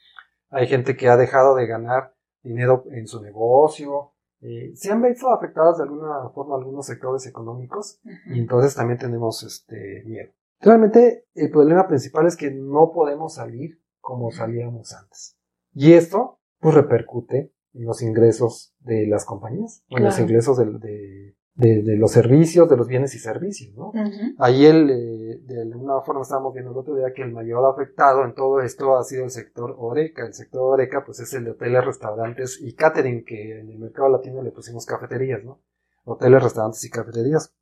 hay gente que ha dejado de ganar dinero en su negocio, eh, se han visto afectadas de alguna forma algunos sectores económicos y entonces también tenemos este miedo. Realmente el problema principal es que no podemos salir como salíamos antes. Y esto pues repercute los ingresos de las compañías, en los Claro. ingresos de, de- de- de los servicios, de los bienes y servicios, ¿no? Ahí el, eh, de alguna forma estábamos viendo el otro día que el mayor afectado en todo esto ha sido el sector Oreca. El sector Oreca pues es el de hoteles, restaurantes y catering, que en el mercado latino le pusimos cafeterías, ¿no? Hoteles, restaurantes y cafeterías.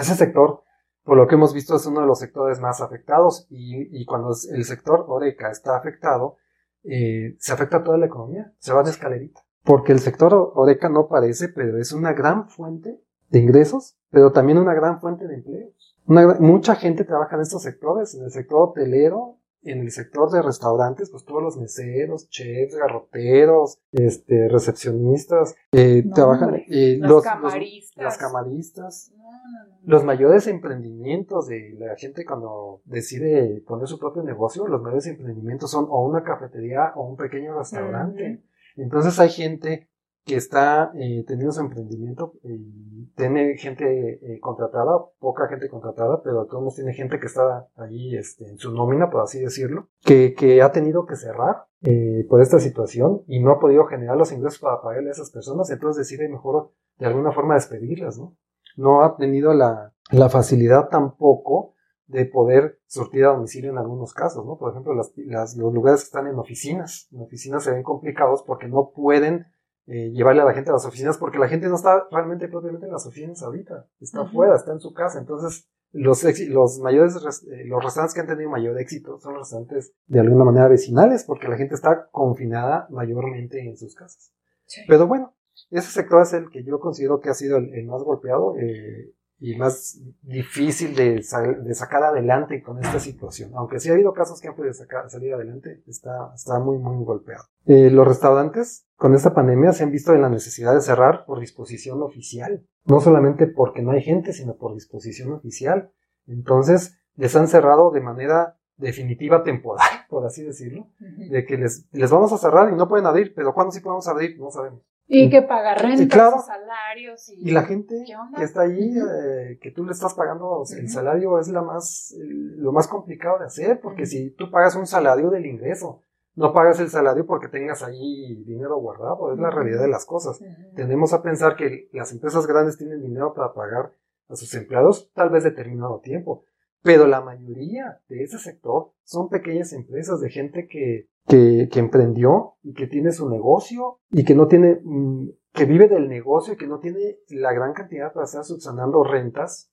Ese sector, por lo que hemos visto, es uno de los sectores más afectados y, y cuando el sector Oreca está afectado, eh, se afecta toda la economía, se va de escalerita. Porque el sector Oreca no parece, pero es una gran fuente de ingresos, pero también una gran fuente de empleos. Una mucha gente trabaja en estos sectores, en el sector hotelero, en el sector de restaurantes, pues todos los meseros, chefs, garroteros, este, recepcionistas, eh, No, trabajan, eh, Los los- los- camaristas. las camaristas, No, no, no. los mayores emprendimientos de la gente cuando decide poner su propio negocio, los mayores emprendimientos son o una cafetería o un pequeño restaurante. Entonces hay gente que está eh, teniendo su emprendimiento y tiene gente eh, contratada, poca gente contratada, pero todos tiene gente que está ahí este, en su nómina, por así decirlo, que, que ha tenido que cerrar eh, por esta situación y no ha podido generar los ingresos para pagarle a esas personas, entonces decide mejor de alguna forma despedirlas, ¿no? No ha tenido la facilidad tampoco de poder surtir a domicilio en algunos casos, ¿no? Por ejemplo, las, las- los lugares que están en oficinas, en oficinas se ven complicados porque no pueden eh, llevarle a la gente a las oficinas porque la gente no está realmente propiamente en las oficinas ahorita, está afuera, está en su casa, entonces los, los mayores, res- eh, los restaurantes que han tenido mayor éxito son los restaurantes de alguna manera vecinales porque la gente está confinada mayormente en sus casas. Sí. Pero bueno, ese sector es el que yo considero que ha sido el, el más golpeado eh, y más difícil de, sacar adelante con esta situación. Aunque sí ha habido casos que han podido sacar, salir adelante, está, está muy, muy golpeado. Eh, los restaurantes con esta pandemia se han visto en la necesidad de cerrar por disposición oficial. No solamente porque no hay gente, sino por disposición oficial. Entonces, les han cerrado de manera definitiva temporal, por así decirlo, de que les, les vamos a cerrar y no pueden abrir, pero ¿cuándo sí podemos abrir? No sabemos. Y que paga rentas, claro. y salarios y... Y la gente que está ahí, eh, que tú le estás pagando o sea, el salario es la más, el- lo más complicado de hacer, porque si tú pagas un salario del ingreso, no pagas el salario porque tengas ahí dinero guardado, es la realidad de las cosas. Ujú. Tendemos a pensar que las empresas grandes tienen dinero para pagar a sus empleados tal vez determinado tiempo, pero la mayoría de ese sector son pequeñas empresas de gente que, que, que emprendió y que tiene su negocio y que no tiene, mm, que vive del negocio y que no tiene la gran cantidad para estar subsanando rentas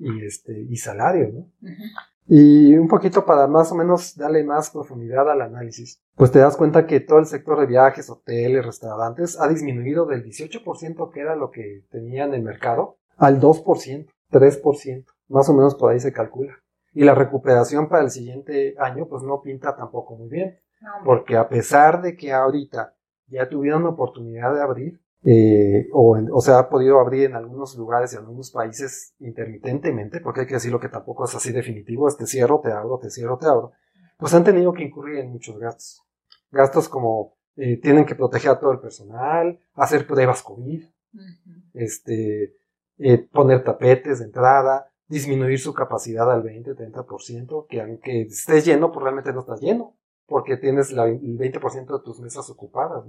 y este y salarios, ¿no? Y un poquito para más o menos darle más profundidad al análisis, pues te das cuenta que todo el sector de viajes, hoteles, restaurantes ha disminuido del 18% que era lo que tenía en el mercado al 2%, 3%, más o menos por ahí se calcula. Y la recuperación para el siguiente año pues no pinta tampoco muy bien. Porque a pesar de que ahorita ya tuvieron oportunidad de abrir, eh, o, en- o se ha podido abrir en algunos lugares y en algunos países intermitentemente, porque hay que decirlo que tampoco es así definitivo, es te cierro, te abro, te cierro, te abro, pues han tenido que incurrir en muchos gastos. Gastos como eh, tienen que proteger a todo el personal, hacer pruebas COVID, este, eh, poner tapetes de entrada, disminuir su capacidad al 20-30%, que aunque estés lleno, pues realmente no estás lleno, porque tienes el 20% de tus mesas ocupadas.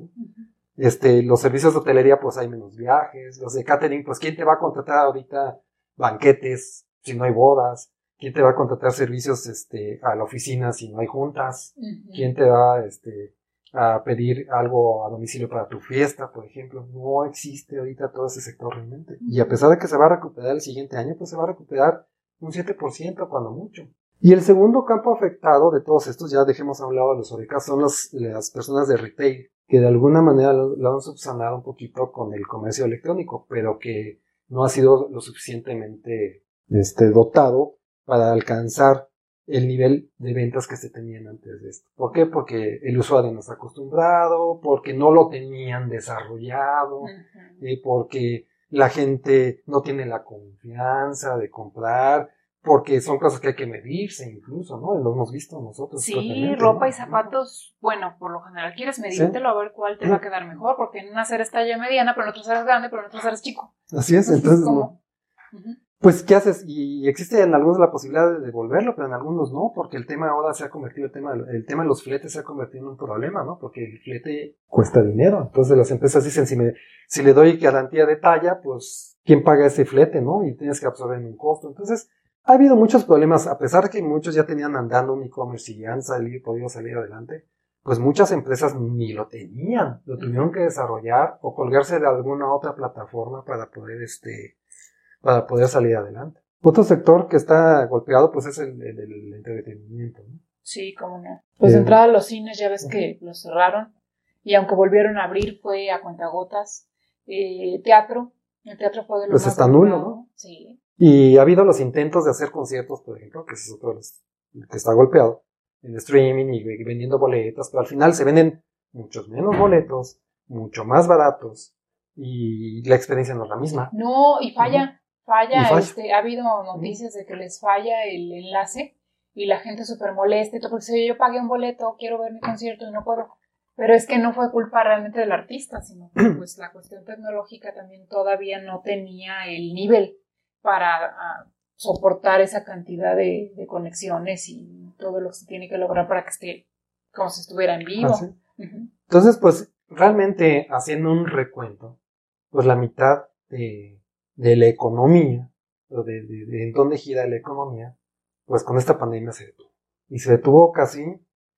Este, los servicios de hotelería, pues hay menos viajes, los de catering, pues ¿quién te va a contratar ahorita banquetes si no hay bodas? ¿Quién te va a contratar servicios este, a la oficina si no hay juntas? ¿Quién te va este, a pedir algo a domicilio para tu fiesta, por ejemplo? No existe ahorita todo ese sector realmente. Y a pesar de que se va a recuperar el siguiente año, pues se va a recuperar un 7% cuando mucho. Y el segundo campo afectado de todos estos, ya dejemos a un lado los orejas, son las personas de retail, que de alguna manera lo, han subsanado un poquito con el comercio electrónico, pero que no ha sido lo suficientemente este, dotado para alcanzar el nivel de ventas que se tenían antes de esto. ¿Por qué? Porque el usuario no está acostumbrado, porque no lo tenían desarrollado, y porque la gente no tiene la confianza de comprar, porque son cosas que hay que medirse incluso, ¿no? Lo hemos visto nosotros. Sí, ropa y zapatos, bueno, por lo general quieres medírtelo a ver cuál te va a quedar mejor, porque en una serie es talla mediana, pero en otra eres grande, pero en otra eres chico. Así es, entonces, pues, ¿qué haces? Y existe en algunos la posibilidad de devolverlo, pero en algunos no, porque el tema ahora se ha convertido, el tema, el tema de los fletes se ha convertido en un problema, ¿no? Porque el flete cuesta dinero. Entonces las empresas dicen, si, me, si le doy garantía de talla, pues, ¿quién paga ese flete, no? Y tienes que absorber un costo. Entonces, ha habido muchos problemas, a pesar de que muchos ya tenían andando un e-commerce y ya han salido, podido salir adelante, pues muchas empresas ni lo tenían, lo tuvieron que desarrollar o colgarse de alguna otra plataforma para poder este, para poder salir adelante. Otro sector que está golpeado pues es el, el, entretenimiento. ¿no? Sí, cómo no. Pues de entrada los cines ya ves que los cerraron y aunque volvieron a abrir fue a cuentagotas. Eh, teatro, el teatro fue de los Pues está nulo, ¿no? Sí. Y ha habido los intentos de hacer conciertos, por ejemplo, que es otro que está golpeado en streaming y vendiendo boletas, pero al final se venden muchos menos boletos, mucho más baratos y la experiencia no es la misma. No, y falla. Falla, este, ha habido noticias de que les falla el enlace y la gente súper molesta, porque si yo pagué un boleto, quiero ver mi concierto y no puedo. Pero es que no fue culpa realmente del artista, sino que pues la cuestión tecnológica también todavía no tenía el nivel para ah, soportar esa cantidad de, conexiones y todo lo que se tiene que lograr para que esté como si estuviera en vivo. Ah, Entonces, pues realmente haciendo un recuento, pues la mitad de de la economía, o de, de, en dónde gira la economía, pues con esta pandemia se detuvo. Y se detuvo casi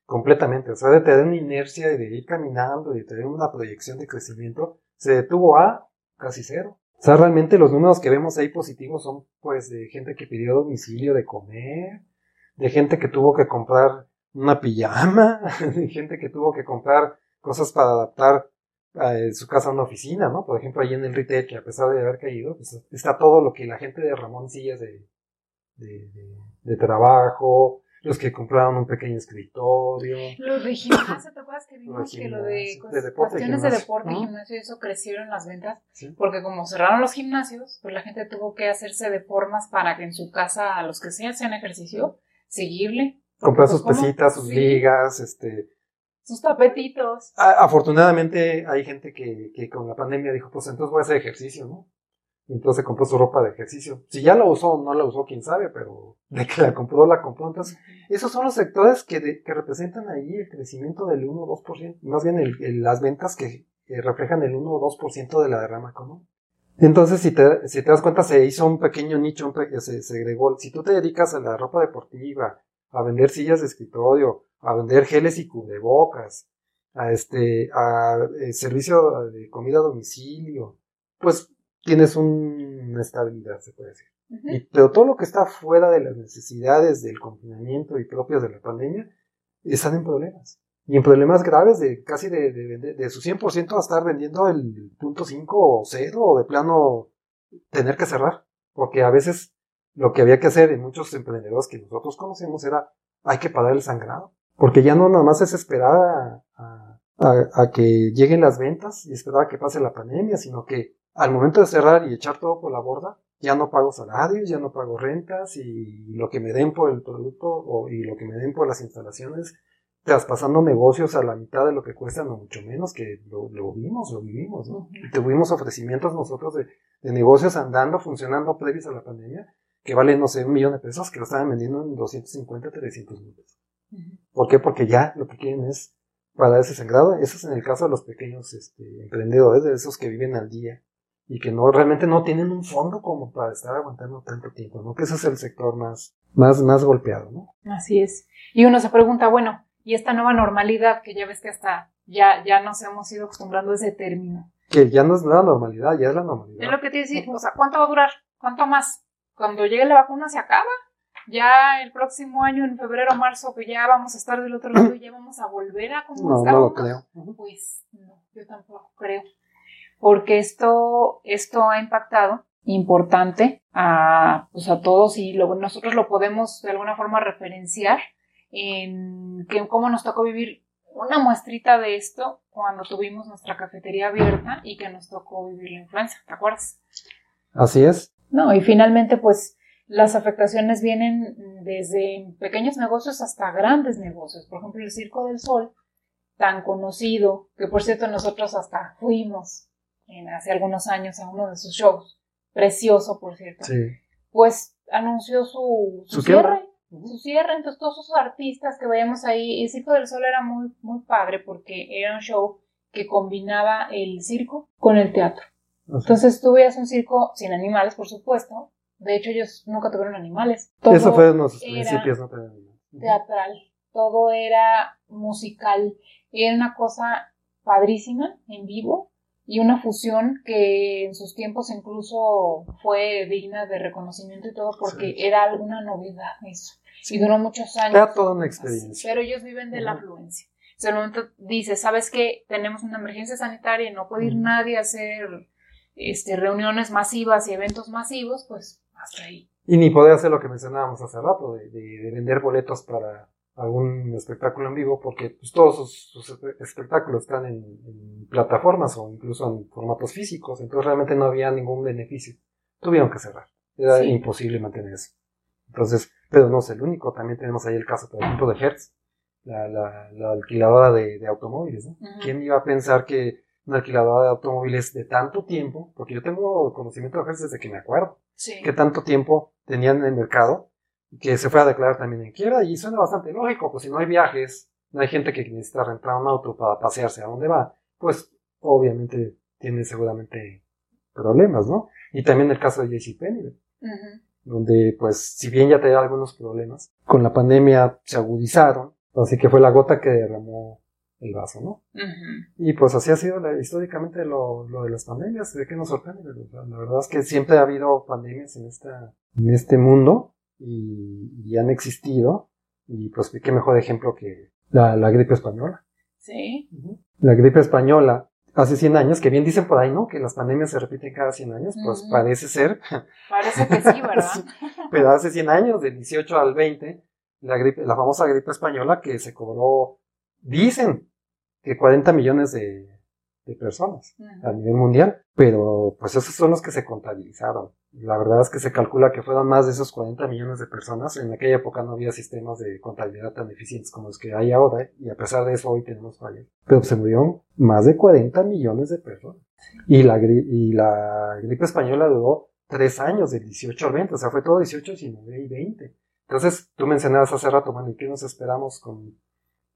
completamente. O sea, de tener una inercia y de ir caminando y de tener una proyección de crecimiento, se detuvo a casi cero. O sea, realmente los números que vemos ahí positivos son pues de gente que pidió domicilio de comer, de gente que tuvo que comprar una pijama, de gente que tuvo que comprar cosas para adaptar en su casa una oficina, ¿no? Por ejemplo, ahí en el retail, que a pesar de haber caído, pues está todo lo que la gente de Ramón sillas de, de, de, trabajo, los que compraron un pequeño escritorio. Los de gimnasio, ¿te acuerdas que vimos que lo de, cuestiones de deporte y gimnasio, eso crecieron las ventas? Porque como cerraron los gimnasios, pues la gente tuvo que hacerse de formas para que en su casa, a los que se hacen ejercicio, seguirle. Comprar sus pues, pesitas, sus ligas, este, sus tapetitos. afortunadamente hay gente que, que, con la pandemia dijo, pues entonces voy a hacer ejercicio, ¿no? Entonces compró su ropa de ejercicio. Si ya la usó o no la usó, quién sabe, pero de que la compró, la compró. Entonces, esos son los sectores que, que representan ahí el crecimiento del 1 o 2%, más bien el, las ventas que, reflejan el 1 o 2% de la derrama económica. Entonces, si te, si te das cuenta, se hizo un pequeño nicho, un se segregó. Si tú te dedicas a la ropa deportiva, a vender sillas de escritorio, a vender geles y cubrebocas, a este, a, eh, servicio de comida a domicilio, pues tienes una estabilidad, se puede decir. pero todo lo que está fuera de las necesidades del confinamiento y propias de la pandemia, están en problemas. Y en problemas graves de casi de, de, de, su 100% a estar vendiendo el punto 5 o 0 o de plano tener que cerrar. Porque a veces lo que había que hacer en muchos emprendedores que nosotros conocemos era hay que parar el sangrado. Porque ya no nada más es esperar a, a, que lleguen las ventas y esperar a que pase la pandemia, sino que al momento de cerrar y echar todo por la borda, ya no pago salarios, ya no pago rentas y lo que me den por el producto o, y lo que me den por las instalaciones, traspasando negocios a la mitad de lo que cuestan o mucho menos, que lo, vimos, lo vivimos, ¿no? Y tuvimos ofrecimientos nosotros de, negocios andando, funcionando previos a la pandemia, que valen, no sé, un millón de pesos, que lo estaban vendiendo en 250, 300 mil pesos. ¿Por qué? Porque ya lo que quieren es para ese sangrado. Eso es en el caso de los pequeños este, emprendedores, de esos que viven al día y que no realmente no tienen un fondo como para estar aguantando tanto tiempo, ¿no? Que ese es el sector más, más, más golpeado, ¿no? Así es. Y uno se pregunta, bueno, y esta nueva normalidad, que ya ves que hasta ya, ya nos hemos ido acostumbrando a ese término. Que ya no es nueva normalidad, ya es la normalidad. Es lo que te decir, o sea, ¿cuánto va a durar? ¿Cuánto más? Cuando llegue la vacuna se acaba. Ya el próximo año, en febrero o marzo, que ya vamos a estar del otro lado y ya vamos a volver a como No, no lo creo. Pues no, yo tampoco creo. Porque esto, esto ha impactado importante a, pues a todos y lo, nosotros lo podemos de alguna forma referenciar en que, cómo nos tocó vivir una muestrita de esto cuando tuvimos nuestra cafetería abierta y que nos tocó vivir la influenza, ¿te acuerdas? Así es. No, y finalmente pues las afectaciones vienen desde pequeños negocios hasta grandes negocios. Por ejemplo, el Circo del Sol, tan conocido, que por cierto nosotros hasta fuimos en, hace algunos años a uno de sus shows, precioso por cierto, sí. pues anunció su, su, cierre su cierre, entonces todos esos artistas que veíamos ahí, el Circo del Sol era muy, muy padre porque era un show que combinaba el circo con el teatro. Entonces tú veías un circo sin animales, por supuesto. De hecho, ellos nunca tuvieron animales. Eso fue en los principios, no Teatral. Todo era musical. Era una cosa padrísima, en vivo, y una fusión que en sus tiempos incluso fue digna de reconocimiento y todo porque era una novedad eso. Y duró muchos años. Era toda una experiencia. pero ellos viven de la afluencia. En el momento dice, ¿sabes qué? Tenemos una emergencia sanitaria y no puede ir nadie a hacer este, reuniones masivas y eventos masivos, pues hasta ahí. Y ni poder hacer lo que mencionábamos hace rato, de vender boletos para algún espectáculo en vivo, porque pues, todos sus, espectáculos están en, plataformas o incluso en formatos físicos, entonces realmente no había ningún beneficio. Tuvieron que cerrar. Era imposible mantener eso. Entonces, pero no es el único, también tenemos ahí el caso, por ejemplo, de Hertz, la, la, alquiladora de, automóviles. ¿Quién iba a pensar que una alquiladora de automóviles de tanto tiempo, porque yo tengo conocimiento de Hertz desde que me acuerdo, que tanto tiempo tenían en el mercado, que se fue a declarar también en quiebra y suena bastante lógico, pues si no hay viajes, no hay gente que necesita rentar un auto para pasearse a donde va, pues obviamente tiene seguramente problemas, ¿no? Y también el caso de JCPenney, donde pues si bien ya tenía algunos problemas, con la pandemia se agudizaron, así que fue la gota que derramó el vaso, ¿no? Y pues así ha sido históricamente lo, lo, de las pandemias, ¿de qué nos sorprende? La verdad es que siempre ha habido pandemias en, esta, en este mundo, y, han existido. Y pues qué mejor ejemplo que la, gripe española. Sí. La gripe española hace 100 años, que bien dicen por ahí, ¿no? Que las pandemias se repiten cada 100 años, pues parece ser. Parece que sí, ¿verdad? Pero hace 100 años, del 18 al 20, la gripe, la famosa gripe española que se cobró, dicen que 40 millones de, de personas a nivel mundial, pero pues esos son los que se contabilizaron. La verdad es que se calcula que fueron más de esos 40 millones de personas. En aquella época no había sistemas de contabilidad tan eficientes como los que hay ahora, y a pesar de eso hoy tenemos fallas. Pero se murieron más de 40 millones de personas. Y la, y la gripe española duró tres años, del 18 al 20, o sea, fue todo 18, 19 y 20. Entonces, tú mencionabas hace rato, bueno, ¿y qué nos esperamos con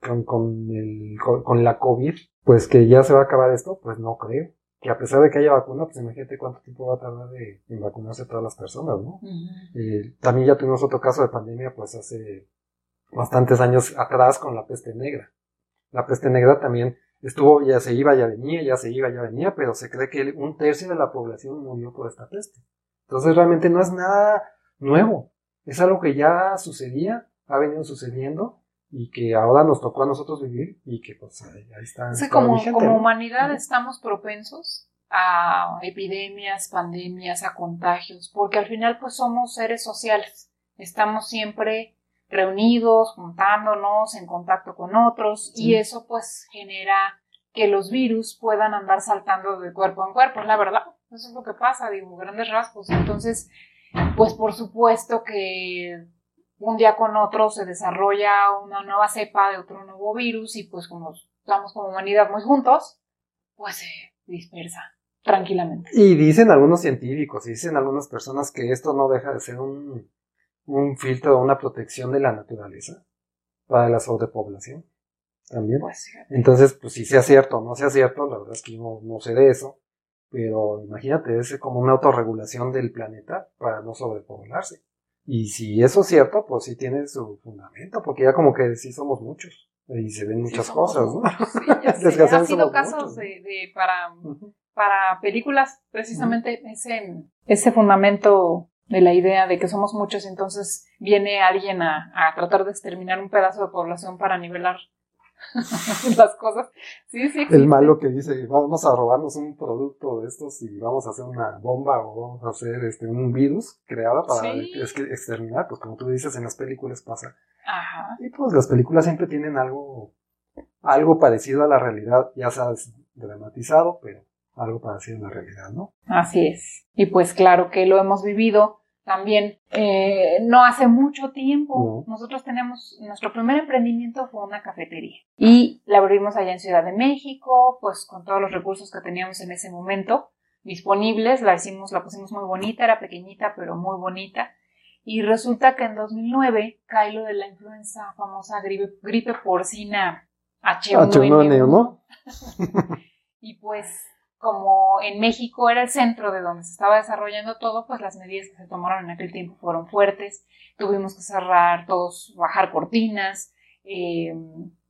con, con, el, con, la COVID, pues que ya se va a acabar esto, pues no creo. Que a pesar de que haya vacuna, pues imagínate cuánto tiempo va a tardar de, en vacunarse todas las personas, ¿no? Eh, también ya tuvimos otro caso de pandemia, pues hace bastantes años atrás con la peste negra. La peste negra también estuvo, ya se iba, ya venía, ya se iba, ya venía, pero se cree que un tercio de la población murió por esta peste. Entonces realmente no es nada nuevo. Es algo que ya sucedía, ha venido sucediendo y que ahora nos tocó a nosotros vivir y que pues ahí, está. como, como humanidad estamos propensos a epidemias, pandemias, a contagios, porque al final pues somos seres sociales, estamos siempre reunidos, juntándonos, en contacto con otros y eso pues genera que los virus puedan andar saltando de cuerpo en cuerpo, la verdad, eso es lo que pasa, digo, grandes rasgos, entonces pues por supuesto que un día con otro se desarrolla una nueva cepa de otro nuevo virus y pues como estamos como humanidad muy juntos, pues se dispersa tranquilamente. Y dicen algunos científicos, y dicen algunas personas que esto no deja de ser un, un filtro, una protección de la naturaleza para la sobrepoblación también. Pues, Entonces, pues si sea cierto o no sea cierto, la verdad es que yo no, sé de eso, pero imagínate, es como una autorregulación del planeta para no sobrepoblarse. Y si eso es cierto, pues sí tiene su fundamento, porque ya como que sí somos muchos y se ven muchas cosas, ¿no? Sí, ha sido casos de, para, para películas, precisamente ese, ese fundamento de la idea de que somos muchos, entonces viene alguien a, a tratar de exterminar un pedazo de población para nivelar las cosas. Sí, sí. El malo que dice, vamos a robarnos un producto de estos y vamos a hacer una bomba o vamos a hacer este un virus creado para exterminar, pues como tú dices, en las películas pasa. Ajá. Y pues las películas siempre tienen algo, algo parecido a la realidad, ya sabes, dramatizado, pero algo parecido a la realidad, ¿no? Así es. Y pues claro que lo hemos vivido también eh, no hace mucho tiempo. Nosotros tenemos, nuestro primer emprendimiento fue una cafetería y la abrimos allá en Ciudad de México, pues con todos los recursos que teníamos en ese momento disponibles, la hicimos, la pusimos muy bonita, era pequeñita pero muy bonita. Y resulta que en 2009 cae lo de la influenza famosa gripe, gripe porcina H1N1. y pues como en México era el centro de donde se estaba desarrollando todo, pues las medidas que se tomaron en aquel tiempo fueron fuertes. Tuvimos que cerrar todos, bajar cortinas, eh,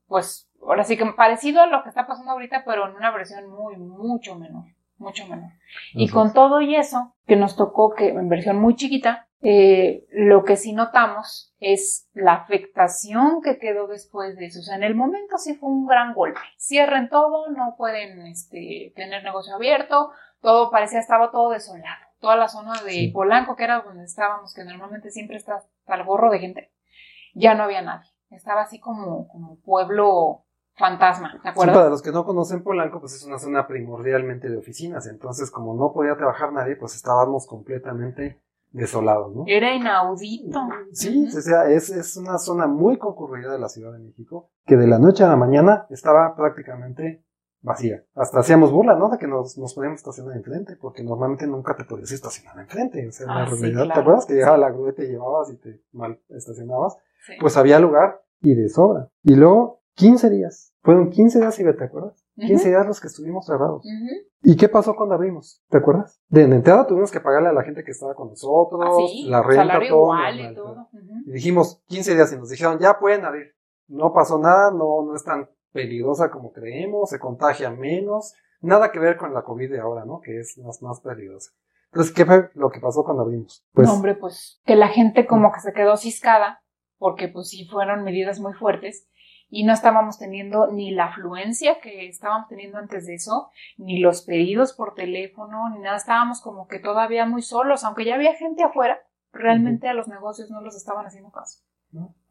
pues ahora sí que parecido a lo que está pasando ahorita, pero en una versión muy, mucho menor, mucho menor. Y con todo y eso, que nos tocó que en versión muy chiquita, eh, lo que sí notamos es la afectación que quedó después de eso. O sea, en el momento sí fue un gran golpe. Cierren todo, no pueden este, tener negocio abierto, todo parecía, estaba todo desolado. Toda la zona de Polanco, que era donde estábamos, que normalmente siempre está al gorro de gente, ya no había nadie. Estaba así como, como pueblo fantasma, ¿de acuerdo? para los que no conocen Polanco, pues es una zona primordialmente de oficinas. Entonces, como no podía trabajar nadie, pues estábamos completamente desolado, ¿no? Era inaudito. Sí, o sea, es, es una zona muy concurrida de la Ciudad de México, que de la noche a la mañana estaba prácticamente vacía. Hasta hacíamos burla, ¿no? De que nos, nos podíamos estacionar enfrente, porque normalmente nunca te podías estacionar enfrente. O sea, en la ah, realidad, ¿te acuerdas? Que llegaba la grúa y te llevabas y te mal estacionabas. Pues había lugar y de sobra. Y luego, 15 días. Fueron 15 días y te acuerdas. 15 días los que estuvimos cerrados. ¿Y qué pasó cuando abrimos? ¿Te acuerdas? De entrada tuvimos que pagarle a la gente que estaba con nosotros, ah, la renta, todo. y, todo. y dijimos 15 días y nos dijeron, ya pueden abrir. No pasó nada, no, no es tan peligrosa como creemos, se contagia menos. Nada que ver con la COVID de ahora, ¿no? Que es más, más peligrosa. Entonces, ¿qué fue lo que pasó cuando abrimos? Pues, no, hombre, pues que la gente como que se quedó ciscada, porque pues sí fueron medidas muy fuertes y no estábamos teniendo ni la afluencia que estábamos teniendo antes de eso, ni los pedidos por teléfono, ni nada. Estábamos como que todavía muy solos, aunque ya había gente afuera, realmente a los negocios no los estaban haciendo caso.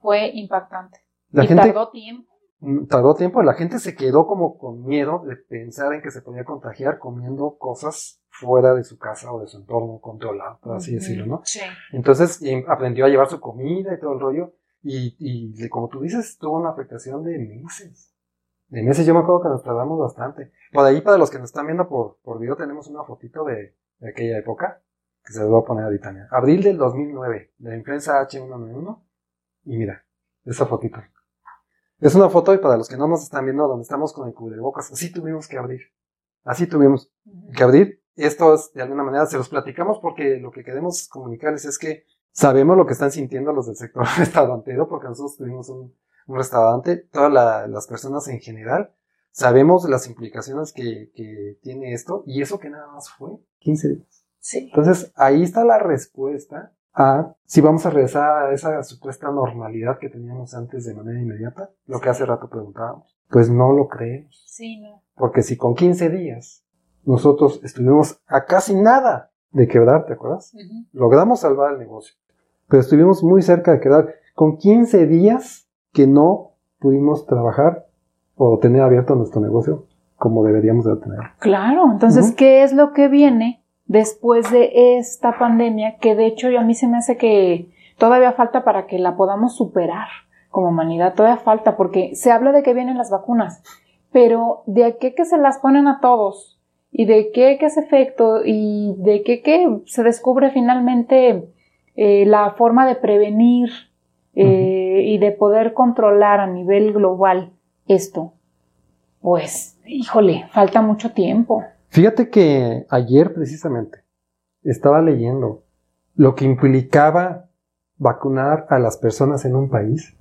Fue impactante. La y tardó tiempo. Mm, tardó tiempo, la gente se quedó como con miedo de pensar en que se podía contagiar comiendo cosas fuera de su casa o de su entorno controlado, por así decirlo, ¿no? Sí. Entonces aprendió a llevar su comida y todo el rollo, y, y como tú dices, tuvo una afectación de meses. De meses yo me acuerdo que nos tardamos bastante. Por ahí, para los que nos están viendo por, por video, tenemos una fotito de, de aquella época, que se les voy a poner ahorita. Abril del 2009, de la influenza H1N1. Y mira, esa fotito. Es una foto y para los que no nos están viendo, donde estamos con el cubrebocas, así tuvimos que abrir. Así tuvimos que abrir. Esto es, de alguna manera, se los platicamos porque lo que queremos comunicarles es que Sabemos lo que están sintiendo los del sector restaurantero, porque nosotros tuvimos un, restaurante, todas las personas en general, sabemos las implicaciones que, que, tiene esto, y eso que nada más fue 15 días. Sí. Entonces, ahí está la respuesta a si vamos a regresar a esa supuesta normalidad que teníamos antes de manera inmediata, lo que hace rato preguntábamos. Pues no lo creemos. Sí, no. Porque si con 15 días nosotros estuvimos a casi nada de quebrar, ¿te acuerdas? Logramos salvar el negocio pero estuvimos muy cerca de quedar con 15 días que no pudimos trabajar o tener abierto nuestro negocio como deberíamos de tener. Claro, entonces, ¿qué es lo que viene después de esta pandemia? Que de hecho a mí se me hace que todavía falta para que la podamos superar como humanidad, todavía falta, porque se habla de que vienen las vacunas, pero de qué que se las ponen a todos y de qué que es efecto y de qué que se descubre finalmente eh, la forma de prevenir eh, y de poder controlar a nivel global esto, pues, híjole, falta mucho tiempo. Fíjate que ayer precisamente estaba leyendo lo que implicaba vacunar a las personas en un país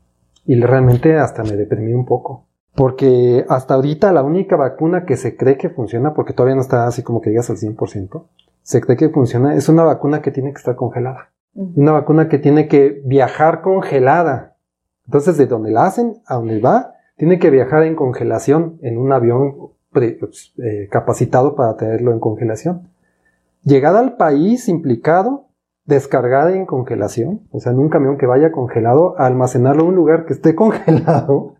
y realmente hasta me deprimí un poco. Porque hasta ahorita la única vacuna que se cree que funciona, porque todavía no está así como que digas al 100%, se cree que funciona, es una vacuna que tiene que estar congelada. Una vacuna que tiene que viajar congelada. Entonces, de donde la hacen a donde va, tiene que viajar en congelación en un avión pues, eh, capacitado para tenerlo en congelación. Llegada al país implicado, descargada en congelación, o sea, en un camión que vaya congelado, almacenarlo en un lugar que esté congelado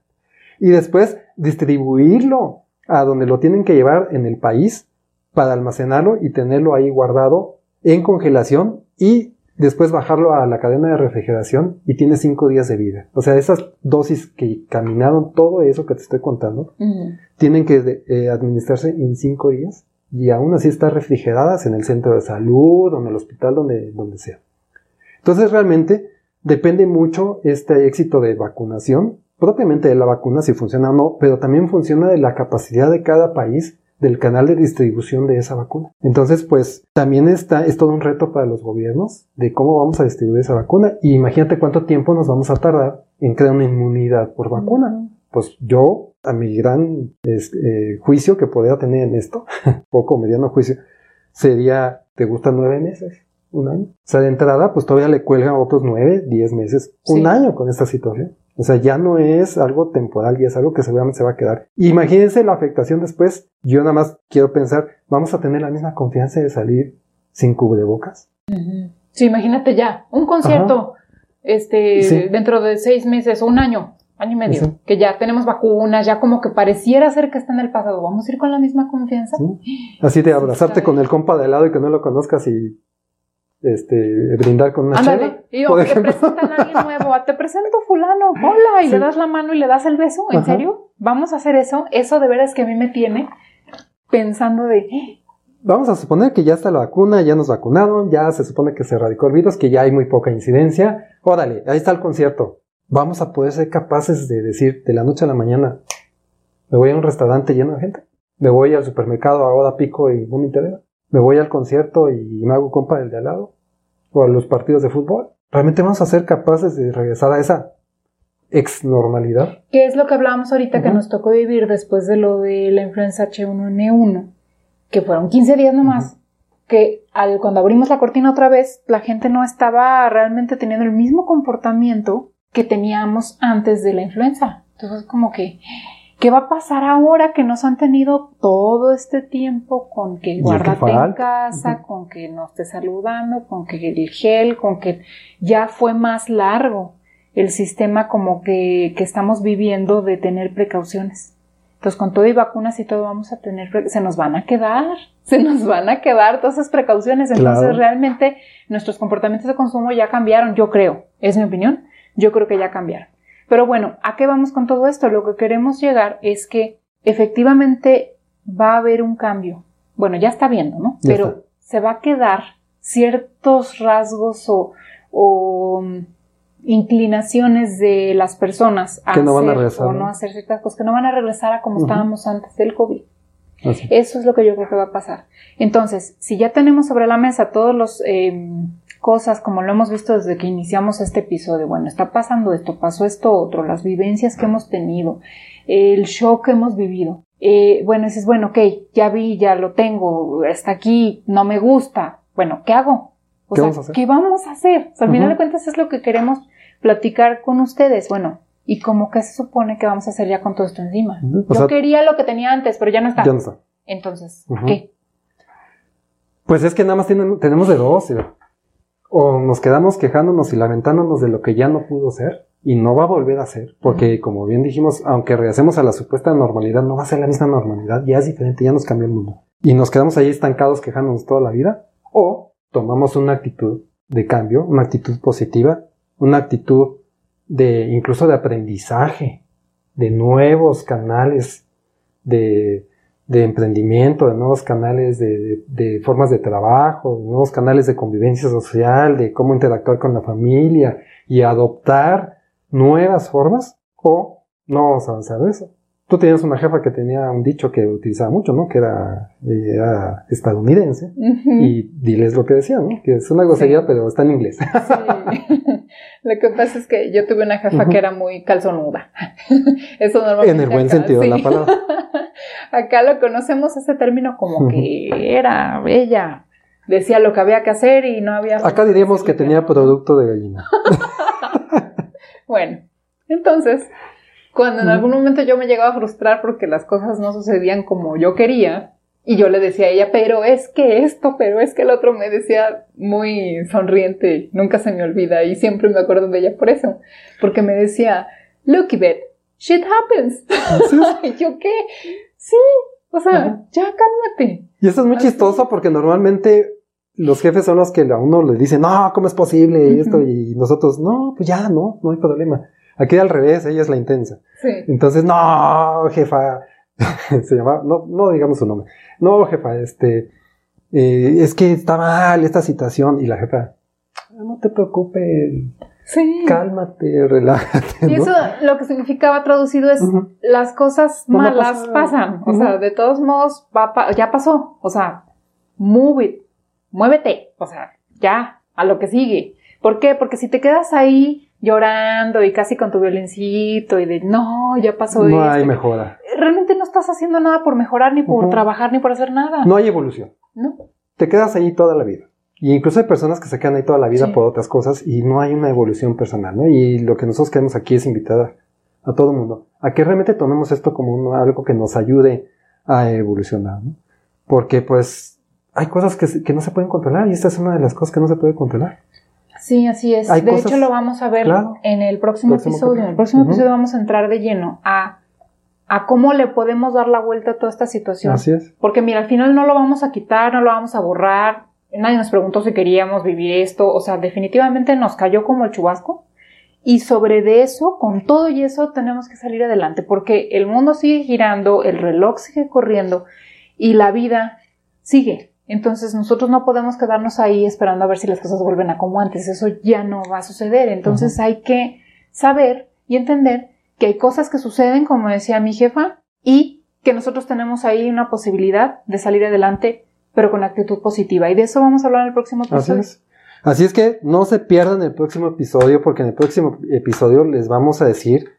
y después distribuirlo a donde lo tienen que llevar en el país para almacenarlo y tenerlo ahí guardado en congelación y después bajarlo a la cadena de refrigeración y tiene cinco días de vida. O sea, esas dosis que caminaron, todo eso que te estoy contando, tienen que eh, administrarse en cinco días y aún así estar refrigeradas en el centro de salud o en el hospital, donde, donde sea. Entonces realmente depende mucho este éxito de vacunación, propiamente de la vacuna, si funciona o no, pero también funciona de la capacidad de cada país del canal de distribución de esa vacuna. Entonces, pues también está, es todo un reto para los gobiernos de cómo vamos a distribuir esa vacuna. Y imagínate cuánto tiempo nos vamos a tardar en crear una inmunidad por vacuna. Pues yo, a mi gran eh, juicio que podría tener en esto, poco mediano juicio, sería, ¿te gustan nueve meses? Un año. O sea, de entrada, pues todavía le cuelgan otros nueve, diez meses, un año con esta situación. O sea, ya no es algo temporal y es algo que seguramente se va a quedar. Imagínense la afectación después. Yo nada más quiero pensar, ¿vamos a tener la misma confianza de salir sin cubrebocas? Sí, imagínate ya, un concierto, este, dentro de seis meses o un año, año y medio, que ya tenemos vacunas, ya como que pareciera ser que está en el pasado. ¿Vamos a ir con la misma confianza? Así de abrazarte con el compa de lado y que no lo conozcas y este, brindar con una Ándale, y te presentan a alguien nuevo, te presento fulano, hola, y le das la mano y le das el beso, ¿en serio? ¿Vamos a hacer eso? Eso de veras que a mí me tiene pensando de... Vamos a suponer que ya está la vacuna, ya nos vacunaron, ya se supone que se erradicó el virus, que ya hay muy poca incidencia. Órale, ahí está el concierto. Vamos a poder ser capaces de decir de la noche a la mañana, me voy a un restaurante lleno de gente, me voy al supermercado ahora pico y no me interesa me voy al concierto y me hago compa del de al lado, o a los partidos de fútbol. Realmente vamos a ser capaces de regresar a esa ex normalidad. ¿Qué es lo que hablábamos ahorita que nos tocó vivir después de lo de la influenza H1N1? Que fueron 15 días nomás. Que al, cuando abrimos la cortina otra vez, la gente no estaba realmente teniendo el mismo comportamiento que teníamos antes de la influenza. Entonces, como que ¿Qué va a pasar ahora que nos han tenido todo este tiempo con que guárdate en casa, con que no esté saludando, con que el gel, con que ya fue más largo el sistema como que, que estamos viviendo de tener precauciones? Entonces, con todo y vacunas y todo vamos a tener, se nos van a quedar, se nos van a quedar todas esas precauciones. Entonces, realmente nuestros comportamientos de consumo ya cambiaron, yo creo, es mi opinión, yo creo que ya cambiaron. Pero bueno, ¿a qué vamos con todo esto? Lo que queremos llegar es que efectivamente va a haber un cambio. Bueno, ya está viendo, ¿no? Pero se va a quedar ciertos rasgos o, mm, inclinaciones de las personas a no hacer o no hacer ciertas cosas, que no van a regresar a como estábamos antes del COVID. Eso es lo que yo creo que va a pasar. Entonces, si ya tenemos sobre la mesa todos los eh, cosas, como lo hemos visto desde que iniciamos este episodio. Bueno, está pasando esto, pasó esto otro, las vivencias que hemos tenido, el shock que hemos vivido. Eh, bueno, dices, bueno, ok, ya vi, ya lo tengo, está aquí, no me gusta. Bueno, ¿qué hago? O ¿Qué sea, vamos a hacer? ¿qué vamos a hacer? al final de cuentas es lo que queremos platicar con ustedes. Bueno, ¿y cómo que se supone que vamos a hacer ya con todo esto encima? Yo quería lo que tenía antes, pero ya no está. Ya no está. Entonces, ¿qué? Pues es que nada más tenemos de dos o nos quedamos quejándonos y lamentándonos de lo que ya no pudo ser y no va a volver a ser, porque como bien dijimos, aunque regresemos a la supuesta normalidad, no va a ser la misma normalidad, ya es diferente, ya nos cambió el mundo. Y nos quedamos ahí estancados quejándonos toda la vida, o tomamos una actitud de cambio, una actitud positiva una actitud de incluso de aprendizaje, de nuevos canales de, de emprendimiento, de nuevos canales de, de, formas de trabajo, de nuevos canales de convivencia social, de cómo interactuar con la familia y adoptar nuevas formas o no vamos a avanzar de eso. Tú tenías una jefa que tenía un dicho que utilizaba mucho, ¿no? Que era, era estadounidense. Y diles lo que decía, ¿no? Que es una grosería, pero está en inglés. Sí. lo que pasa es que yo tuve una jefa que era muy calzonuda. Eso normalmente. En el buen sentido de la palabra. acá lo conocemos ese término como que era ella. Decía lo que había que hacer y no había. Acá diríamos que tenía producto de gallina. bueno, entonces cuando en algún momento yo me llegaba a frustrar porque las cosas no sucedían como yo quería, y yo le decía a ella, pero es que esto, pero es que el otro me decía muy sonriente, nunca se me olvida, y siempre me acuerdo de ella por eso, porque me decía, look, Beth, shit happens. ¿Y yo qué? Sí, o sea, ya cálmate. Y eso es muy chistoso porque normalmente los jefes son los que a uno le dicen, no, ¿cómo es posible? Y esto, y nosotros, no, pues ya, no, no hay problema. Aquí al revés, ella es la intensa. Sí. Entonces, no, jefa, se llama, no, no digamos su nombre. No, jefa, este, eh, es que está mal esta situación. Y la jefa, no te preocupes. Sí. Cálmate, relájate. Y eso lo que significaba traducido es las cosas malas pasan. O sea, de todos modos, ya pasó. O sea, move it, muévete. O sea, ya, a lo que sigue. ¿Por qué? Porque si te quedas ahí llorando y casi con tu violincito y de no, ya pasó no hay mejora. Realmente no estás haciendo nada por mejorar, ni por trabajar, ni por hacer nada. No hay evolución. No. Te quedas ahí toda la vida. Y incluso hay personas que se quedan ahí toda la vida por otras cosas y no hay una evolución personal, ¿no? Y lo que nosotros queremos aquí es invitar a todo el mundo a que realmente tomemos esto como algo que nos ayude a evolucionar, ¿no? Porque pues hay cosas que, que no se pueden controlar y esta es una de las cosas que no se puede controlar. Sí, así es. de hecho, lo vamos a ver en el próximo, episodio. En el próximo episodio vamos a entrar de lleno a, a cómo le podemos dar la vuelta a toda esta situación. Así es. Porque mira, al final no lo vamos a quitar, no lo vamos a borrar. Nadie nos preguntó si queríamos vivir esto. O sea, definitivamente nos cayó como el chubasco. Y sobre de eso, con todo y eso, tenemos que salir adelante. Porque el mundo sigue girando, el reloj sigue corriendo y la vida sigue. Entonces nosotros no podemos quedarnos ahí esperando a ver si las cosas vuelven a como antes. Eso ya no va a suceder. Entonces hay que saber y entender que hay cosas que suceden, como decía mi jefa, y que nosotros tenemos ahí una posibilidad de salir adelante, pero con actitud positiva. Y de eso vamos a hablar en el próximo episodio. Así es. Así es que no se pierdan el próximo episodio, porque en el próximo episodio les vamos a decir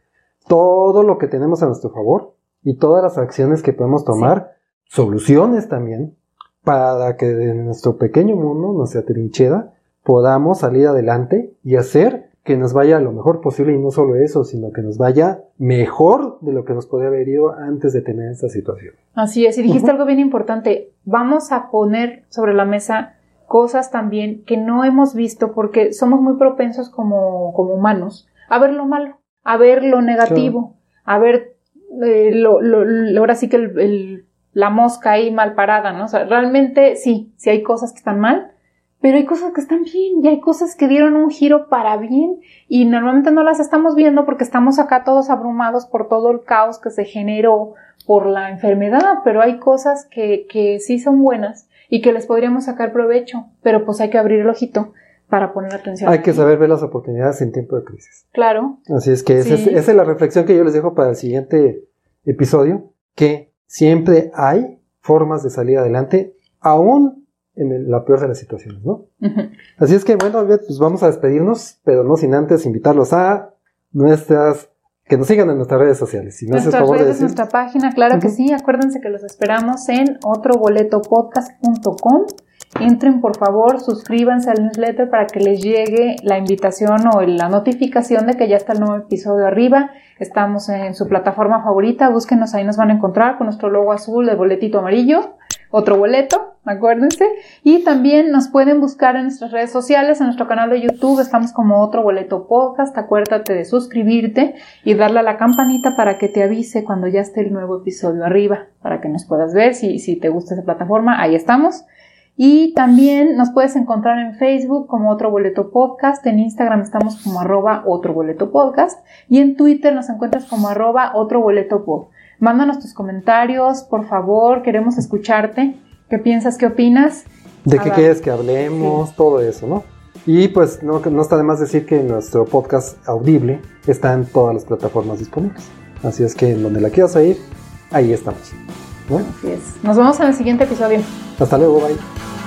todo lo que tenemos a nuestro favor y todas las acciones que podemos tomar, soluciones también para que de nuestro pequeño mundo, nuestra trinchera, podamos salir adelante y hacer que nos vaya lo mejor posible y no solo eso, sino que nos vaya mejor de lo que nos podía haber ido antes de tener esta situación. Así es, y dijiste algo bien importante, vamos a poner sobre la mesa cosas también que no hemos visto porque somos muy propensos como, como humanos a ver lo malo, a ver lo negativo, a ver eh, lo, lo, ahora sí que el la mosca ahí mal parada, ¿no? O sea, realmente sí, sí hay cosas que están mal, pero hay cosas que están bien y hay cosas que dieron un giro para bien y normalmente no las estamos viendo porque estamos acá todos abrumados por todo el caos que se generó por la enfermedad, pero hay cosas que, que sí son buenas y que les podríamos sacar provecho, pero pues hay que abrir el ojito para poner atención. Hay que saber ver las oportunidades en tiempo de crisis. Claro. Así es que esa, es, esa es la reflexión que yo les dejo para el siguiente episodio, que siempre hay formas de salir adelante, aún en la peor de las situaciones, ¿no? Así es que, bueno, pues vamos a despedirnos, pero no sin antes invitarlos a nuestras, que nos sigan en nuestras redes sociales. Si nuestras favor redes, de decir. nuestra página, claro que sí. Acuérdense que los esperamos en otroboletopodcast.com. Entren, por favor, suscríbanse al newsletter para que les llegue la invitación o la notificación de que ya está el nuevo episodio arriba. Estamos en su plataforma favorita, búsquenos, ahí nos van a encontrar con nuestro logo azul, el boletito amarillo, otro boleto, acuérdense. Y también nos pueden buscar en nuestras redes sociales, en nuestro canal de YouTube, estamos como otro boleto podcast. Acuérdate de suscribirte y darle a la campanita para que te avise cuando ya esté el nuevo episodio arriba, para que nos puedas ver si, si te gusta esa plataforma, ahí estamos. Y también nos puedes encontrar en Facebook como Otro Boleto Podcast, en Instagram estamos como arroba Otro Boleto Podcast y en Twitter nos encuentras como arroba Otro Boleto Pod. Mándanos tus comentarios, por favor, queremos escucharte. ¿Qué piensas? ¿Qué opinas? ¿De qué quieres que hablemos? Todo eso, ¿no? Y pues no, no está de más decir que nuestro podcast audible está en todas las plataformas disponibles. Así es que en donde la quieras oír, ahí estamos. Así es. Nos vemos en el siguiente episodio. Hasta luego, bye.